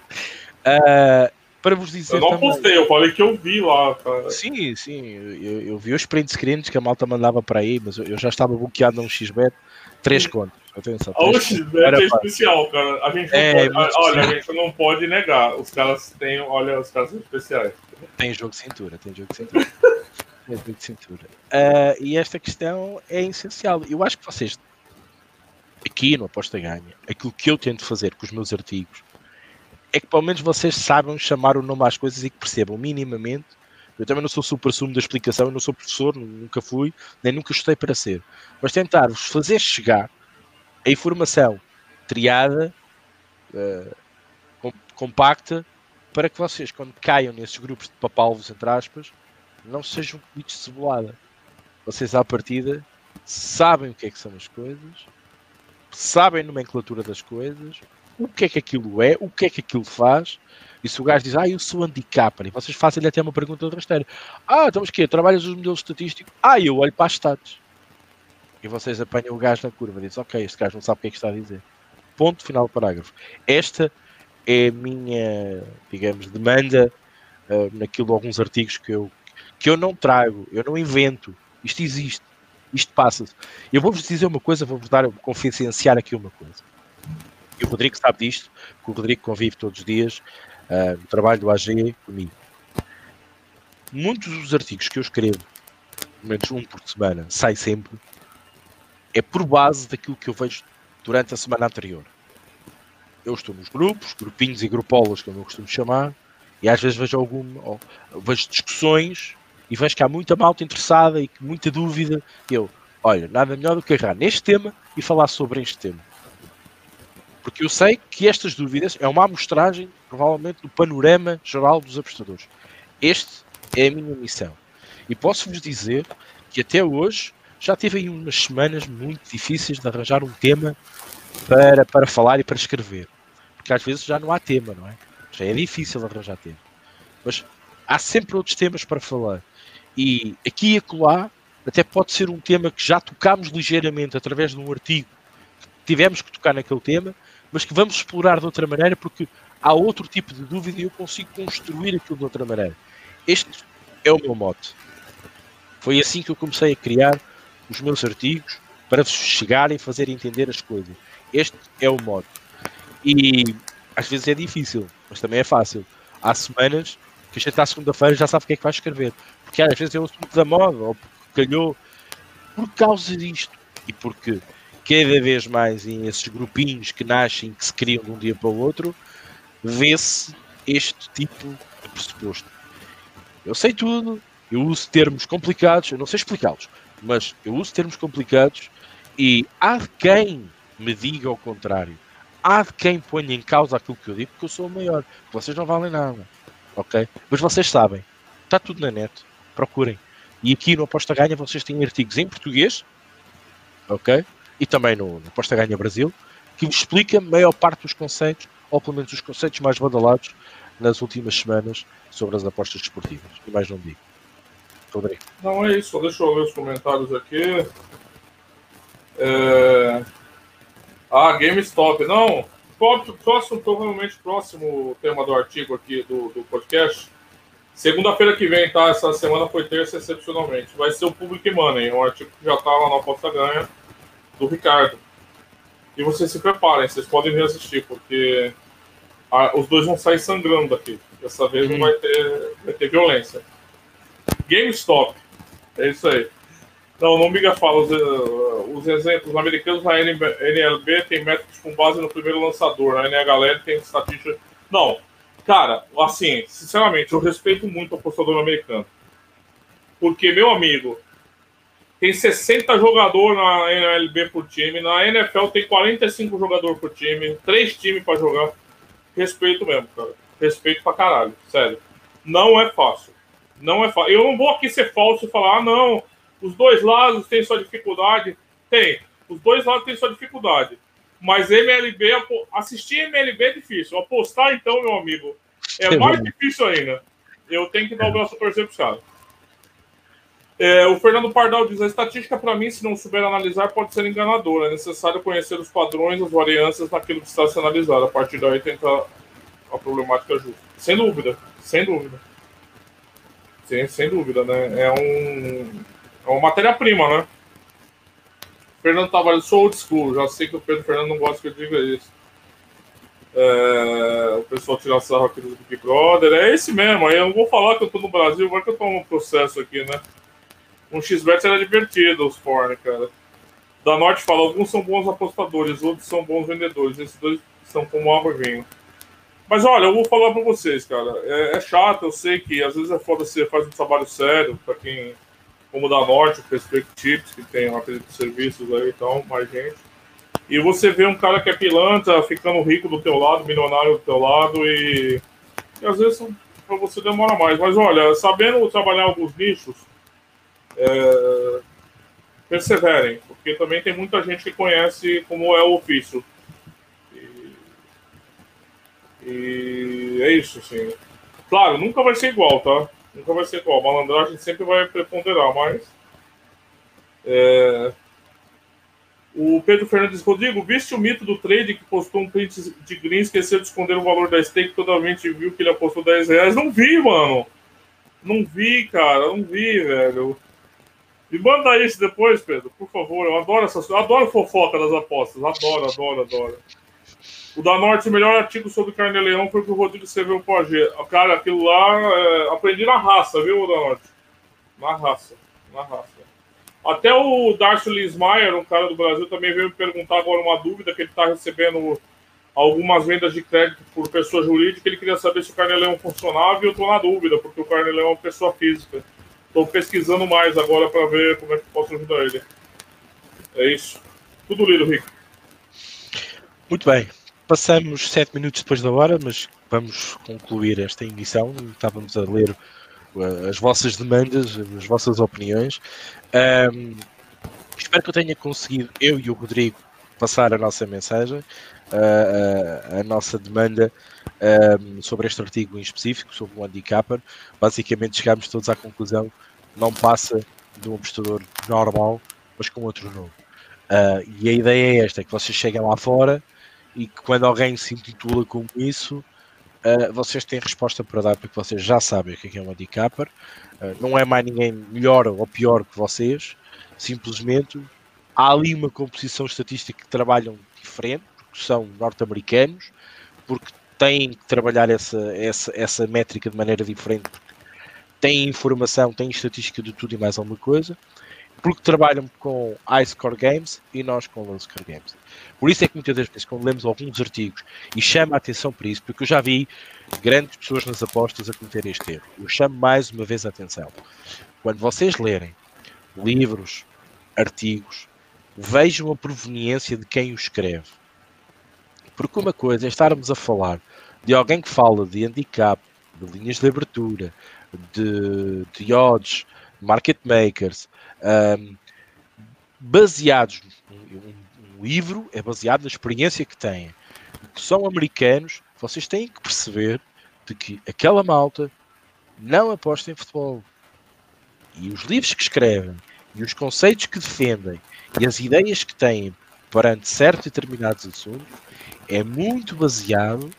Uh, para vos dizer. Eu não também... postei, eu falei que eu vi lá. Cara. Sim, sim. Eu, eu vi os print screens que a malta mandava para aí, mas eu, eu já estava bloqueado no XBET. Três contas. Atenção. XBET é especial, cara. A gente é, pode, olha, a gente não pode negar. Os caras têm, olha, os caras são especiais. Tem jogo de cintura, tem jogo de cintura. tem jogo de cintura. Uh, e esta questão é essencial. Eu acho que vocês, aqui no Aposta Ganha, aquilo que eu tento fazer com os meus artigos é que pelo menos vocês saibam chamar o nome às coisas e que percebam minimamente. Eu também não sou super sumo da explicação, eu não sou professor, nunca fui, nem nunca estudei para ser. Mas tentar-vos fazer chegar a informação triada, uh, compacta, para que vocês, quando caiam nesses grupos de papalvos, entre aspas, não sejam comidos de cebolada. Vocês, à partida, sabem o que é que são as coisas, sabem a nomenclatura das coisas, o que é que aquilo é, o que é que aquilo faz. E se o gajo diz, ah, eu sou handicapper, e vocês fazem-lhe até uma pergunta de rasteira. Ah, então mas que Trabalhas os modelos estatísticos? Ah, eu olho para as stats. E vocês apanham o gajo na curva e dizem, ok, este gajo não sabe o que é que está a dizer. Ponto final do parágrafo. Esta é a minha, digamos, demanda uh, naquilo de alguns artigos que eu, que eu não trago, eu não invento. Isto existe. Isto passa-se. Eu vou-vos dizer uma coisa, vou-vos dar, confidenciar aqui uma coisa. E o Rodrigo sabe disto, que o Rodrigo convive todos os dias uh, no trabalho do AG comigo. Muitos dos artigos que eu escrevo, pelo menos um por semana, sai sempre, é por base daquilo que eu vejo durante a semana anterior. Eu estou nos grupos, grupinhos e grupolas, como eu costumo chamar, e às vezes vejo alguma, vejo discussões e vejo que há muita malta interessada e muita dúvida. Eu, olha, nada melhor do que agarrar neste tema e falar sobre este tema. Porque eu sei que estas dúvidas é uma amostragem, provavelmente, do panorama geral dos apostadores. Este é a minha missão. E posso-vos dizer que até hoje já tive aí umas semanas muito difíceis de arranjar um tema para, para falar e para escrever. Porque às vezes já não há tema, não é? Já é difícil arranjar tema. Mas há sempre outros temas para falar. E aqui e acolá, até pode ser um tema que já tocámos ligeiramente através de um artigo que tivemos que tocar naquele tema, mas que vamos explorar de outra maneira porque há outro tipo de dúvida e eu consigo construir aquilo de outra maneira. Este é o meu mote. Foi assim que eu comecei a criar os meus artigos para chegar e fazer entender as coisas. Este é o modo. E às vezes é difícil, mas também é fácil. Há semanas que a gente está segunda-feira já sabe o que é que vai escrever. Porque às vezes é o assunto da moda, ou porque calhou. Por causa disto. E porque cada vez mais em esses grupinhos que nascem, que se criam de um dia para o outro, vê-se este tipo de pressuposto. Eu sei tudo, eu uso termos complicados, eu não sei explicá-los, mas eu uso termos complicados e há de quem me diga ao contrário. Há de quem ponha em causa aquilo que eu digo, porque eu sou o maior. Vocês não valem nada. Ok? Mas vocês sabem. Está tudo na net. Procurem. E aqui no Aposta Ganha vocês têm artigos em português. Ok? e também no, no Posta Ganha Brasil, que vos explica a maior parte dos conceitos, ou pelo menos os conceitos mais badalados nas últimas semanas sobre as apostas desportivas. E mais não digo. Rodrigo. Não, é isso. Deixa eu ler os comentários aqui. É... Ah, GameStop. Não, próximo, provavelmente próximo tema do artigo aqui do, do podcast. Segunda-feira que vem, tá? Essa semana foi terça, excepcionalmente. Vai ser o Public Money, um artigo que já tá lá na Aposta Ganha do Ricardo. E vocês se preparem, vocês podem vir assistir, porque a, os dois vão sair sangrando daqui. Dessa vez não vai ter, vai ter violência. GameStop. É isso aí. Não, não Miga fala. Os, uh, os exemplos americanos na NLB tem métodos com base no primeiro lançador. Na NHL tem estatística. Não, cara, assim, sinceramente, eu respeito muito o apostador americano. Porque, meu amigo, tem 60 jogadores na NLB por time. Na NFL tem 45 jogadores por time. Três times para jogar. Respeito mesmo, cara. Respeito pra caralho, sério. Não é fácil. Não é fácil. Eu não vou aqui ser falso e falar, ah, não, os dois lados têm sua dificuldade. Tem. Os dois lados têm sua dificuldade. Mas MLB, assistir MLB é difícil. Apostar, então, meu amigo, é mais difícil ainda. Eu tenho que dar o braço torcer pros caras. É, o Fernando Pardal diz: a estatística, para mim, se não souber analisar, pode ser enganadora. É necessário conhecer os padrões, as variâncias naquilo que está sendo analisado. A partir daí, tentar a problemática justa. Sem dúvida, sem dúvida. Sem, sem dúvida, né? É um. É uma matéria-prima, né? Fernando Tavares, sou old school. Já sei que o Pedro Fernando não gosta que eu diga isso. É, o pessoal tira sarro aqui do Big Brother. É esse mesmo. Aí eu não vou falar que eu tô no Brasil, vai que eu tô no processo aqui, né? Um XBET era divertido, os Forne, cara. Da Norte fala, alguns são bons apostadores, outros são bons vendedores. Esses dois são como água e vinho. Mas olha, eu vou falar pra vocês, cara. É, é, chato, eu sei que às vezes é foda você faz um trabalho sério, pra quem, como da Norte, Perspectives, que tem uma de serviços aí e então, mais gente. E você vê um cara que é pilantra ficando rico do teu lado, milionário do teu lado, e, e às vezes pra você demora mais. Mas olha, sabendo trabalhar alguns nichos, é, perseverem, porque também tem muita gente que conhece como é o ofício. E, e é isso, assim. Claro, nunca vai ser igual, tá? Nunca vai ser igual. A malandragem sempre vai preponderar, mas. É, o Pedro Fernandes Rodrigo, viste o mito do trade que postou um print de green, esqueceu de esconder o valor da stake, totalmente viu que ele apostou 10 reais. Não vi, mano. Não vi, cara. Não vi, velho. Me manda isso depois, Pedro, por favor. Eu adoro essas adoro fofoca das apostas. Adoro, adoro, adoro. O da Norte, o melhor artigo sobre carne leão foi que o Rodrigo escreveu pro AG. Cara, aquilo lá, é... aprendi na raça, viu, da Norte? Na raça, na raça. Até o Darcy Lismayer, um cara do Brasil, também veio me perguntar agora uma dúvida que ele está recebendo algumas vendas de crédito por pessoa jurídica. Ele queria saber se o carne leão funcionava e eu estou na dúvida, porque o carne leão é uma pessoa física. Estou pesquisando mais agora para ver como é que posso ajudar ele. É isso. Tudo lido, Rico. Muito bem. Passamos sete minutos depois da hora, mas vamos concluir esta emissão. Estávamos a ler uh, as vossas demandas, as vossas opiniões. Um, espero que eu tenha conseguido, eu e o Rodrigo, passar a nossa mensagem, a, a, a nossa demanda um, sobre este artigo em específico, sobre o handicapper. Basicamente, chegámos todos à conclusão não passa de um apostador normal, mas com outro nome. Uh, e a ideia é esta: que vocês cheguem lá fora e que quando alguém se intitula como isso, uh, vocês têm resposta para dar, porque vocês já sabem o que é, é um handicapper. Uh, não é mais ninguém melhor ou pior que vocês, simplesmente há ali uma composição estatística que trabalham diferente, porque são norte-americanos, porque têm que trabalhar essa, essa, essa métrica de maneira diferente, têm informação, têm estatística de tudo e mais alguma coisa, porque trabalham com Ice Core Games e nós com Low Score Games. Por isso é que muitas vezes, quando lemos alguns artigos e chama a atenção para isso, porque eu já vi grandes pessoas nas apostas a cometer este erro. Eu chamo mais uma vez a atenção. Quando vocês lerem livros, artigos, vejam a proveniência de quem os escreve. Porque uma coisa é estarmos a falar de alguém que fala de handicap, de linhas de abertura, de, de odds, market makers, um, baseados. Um, um livro é baseado na experiência que têm. São americanos, vocês têm que perceber de que aquela malta não aposta em futebol. E os livros que escrevem, e os conceitos que defendem, e as ideias que têm perante certos determinados assuntos, é muito baseado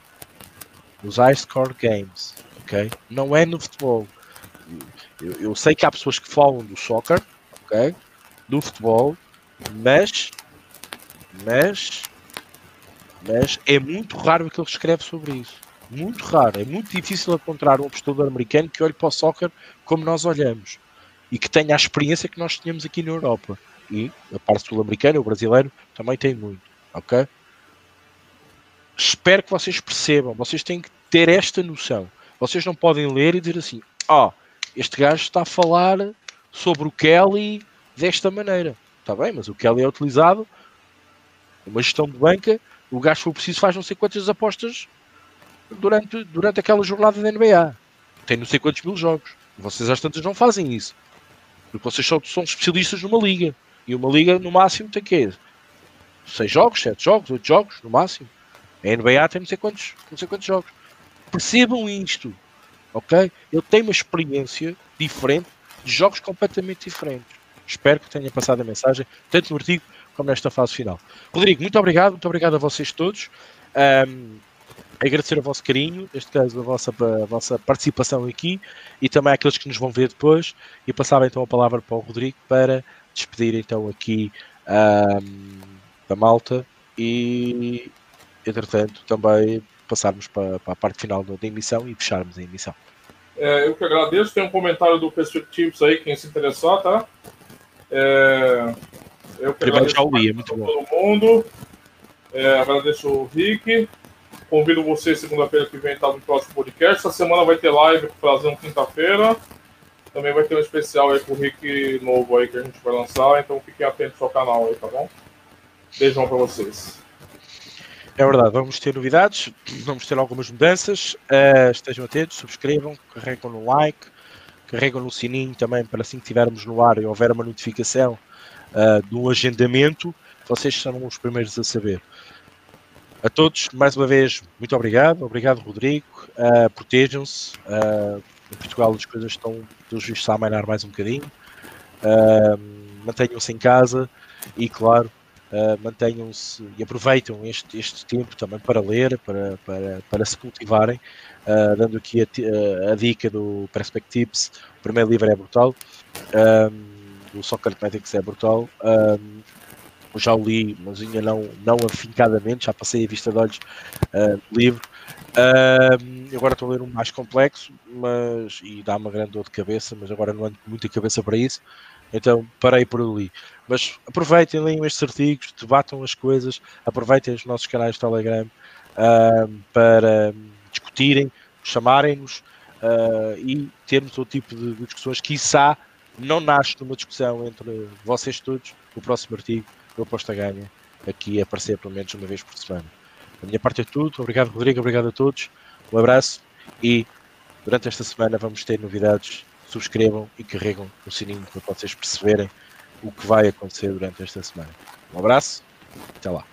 nos high score games, ok? Não é no futebol. Eu, eu, sei que há pessoas que falam do soccer, ok? Do futebol, mas, mas, mas é muito raro aquele que escreve sobre isso. Muito raro. É muito difícil encontrar um apostador americano que olhe para o soccer como nós olhamos e que tenha a experiência que nós tínhamos aqui na Europa. E a parte sul-americana, o brasileiro, também tem muito, ok? espero que vocês percebam, vocês têm que ter esta noção. Vocês não podem ler e dizer assim: ó, oh, este gajo está a falar sobre o Kelly desta maneira. Está bem, mas o Kelly é utilizado uma gestão de banca. O gajo, for preciso, faz não sei quantas apostas durante, durante aquela jornada da NBA. Tem não sei quantos mil jogos. Vocês às tantas não fazem isso. Porque vocês são, são especialistas numa liga. E uma liga no máximo tem que 6 jogos, 7 jogos, 8 jogos no máximo. A NBA tem não sei quantos, não sei quantos jogos. Percebam isto. Ok? Eu tenho uma experiência diferente de jogos completamente diferentes. Espero que tenha passado a mensagem, tanto no artigo como nesta fase final. Rodrigo, muito obrigado, muito obrigado a vocês todos. Um, agradecer o vosso carinho, neste caso a vossa, a vossa participação aqui e também àqueles que nos vão ver depois e passava então a palavra para o Rodrigo para despedir então aqui um, da malta e entretanto também passarmos para, para a parte final da emissão e fecharmos a emissão. É, eu que agradeço, tem um comentário do Perspectives aí, quem se interessar, tá? É, eu que Primeiro já ouvi, é muito bom. todo mundo. É, agradeço o Rick. Convido você segunda-feira que vem estar tá no próximo podcast. Essa semana vai ter live com o Brasil quinta-feira. Também vai ter um especial aí com o Rick novo aí que a gente vai lançar. Então fiquem atentos ao canal aí, tá bom? Beijão para vocês. É verdade, vamos ter novidades, vamos ter algumas mudanças. Uh, estejam atentos, subscrevam, carregam no like, carregam no sininho também para assim que estivermos no ar e houver uma notificação uh, de um agendamento, vocês serão os primeiros a saber. A todos, mais uma vez, muito obrigado. Obrigado, Rodrigo. Uh, Protejam-se. Uh, em Portugal as coisas estão, pelos vistos, a amainar mais um bocadinho. Uh, Mantenham-se em casa e, claro, uh, mantenham-se e aproveitem este, este tempo também para ler, para, para, para se cultivarem. Uh, dando aqui a, a, dica do Perspectives, o primeiro livro é brutal. Um, o Medics é brutal. Um, já o li, mas ainda não, não afincadamente, já passei a vista de olhos uh, livro. Uh, agora estou a ler um mais complexo, mas e dá uma grande dor de cabeça, mas agora não ando muita cabeça para isso, então parei por ali. Mas aproveitem, leiam estes artigos, debatam as coisas, aproveitem os nossos canais de Telegram uh, para discutirem, chamarem-nos uh, e termos outro tipo de, de discussões. Quiçá não nasce numa discussão entre vocês todos, o próximo artigo eu aposto a ganha aqui a aparecer pelo menos uma vez por semana. Da minha parte é tudo. Obrigado, Rodrigo. Obrigado a todos. Um abraço e durante esta semana vamos ter novidades. Subscrevam e carregam o sininho para vocês perceberem o que vai acontecer durante esta semana. Um abraço. Até lá.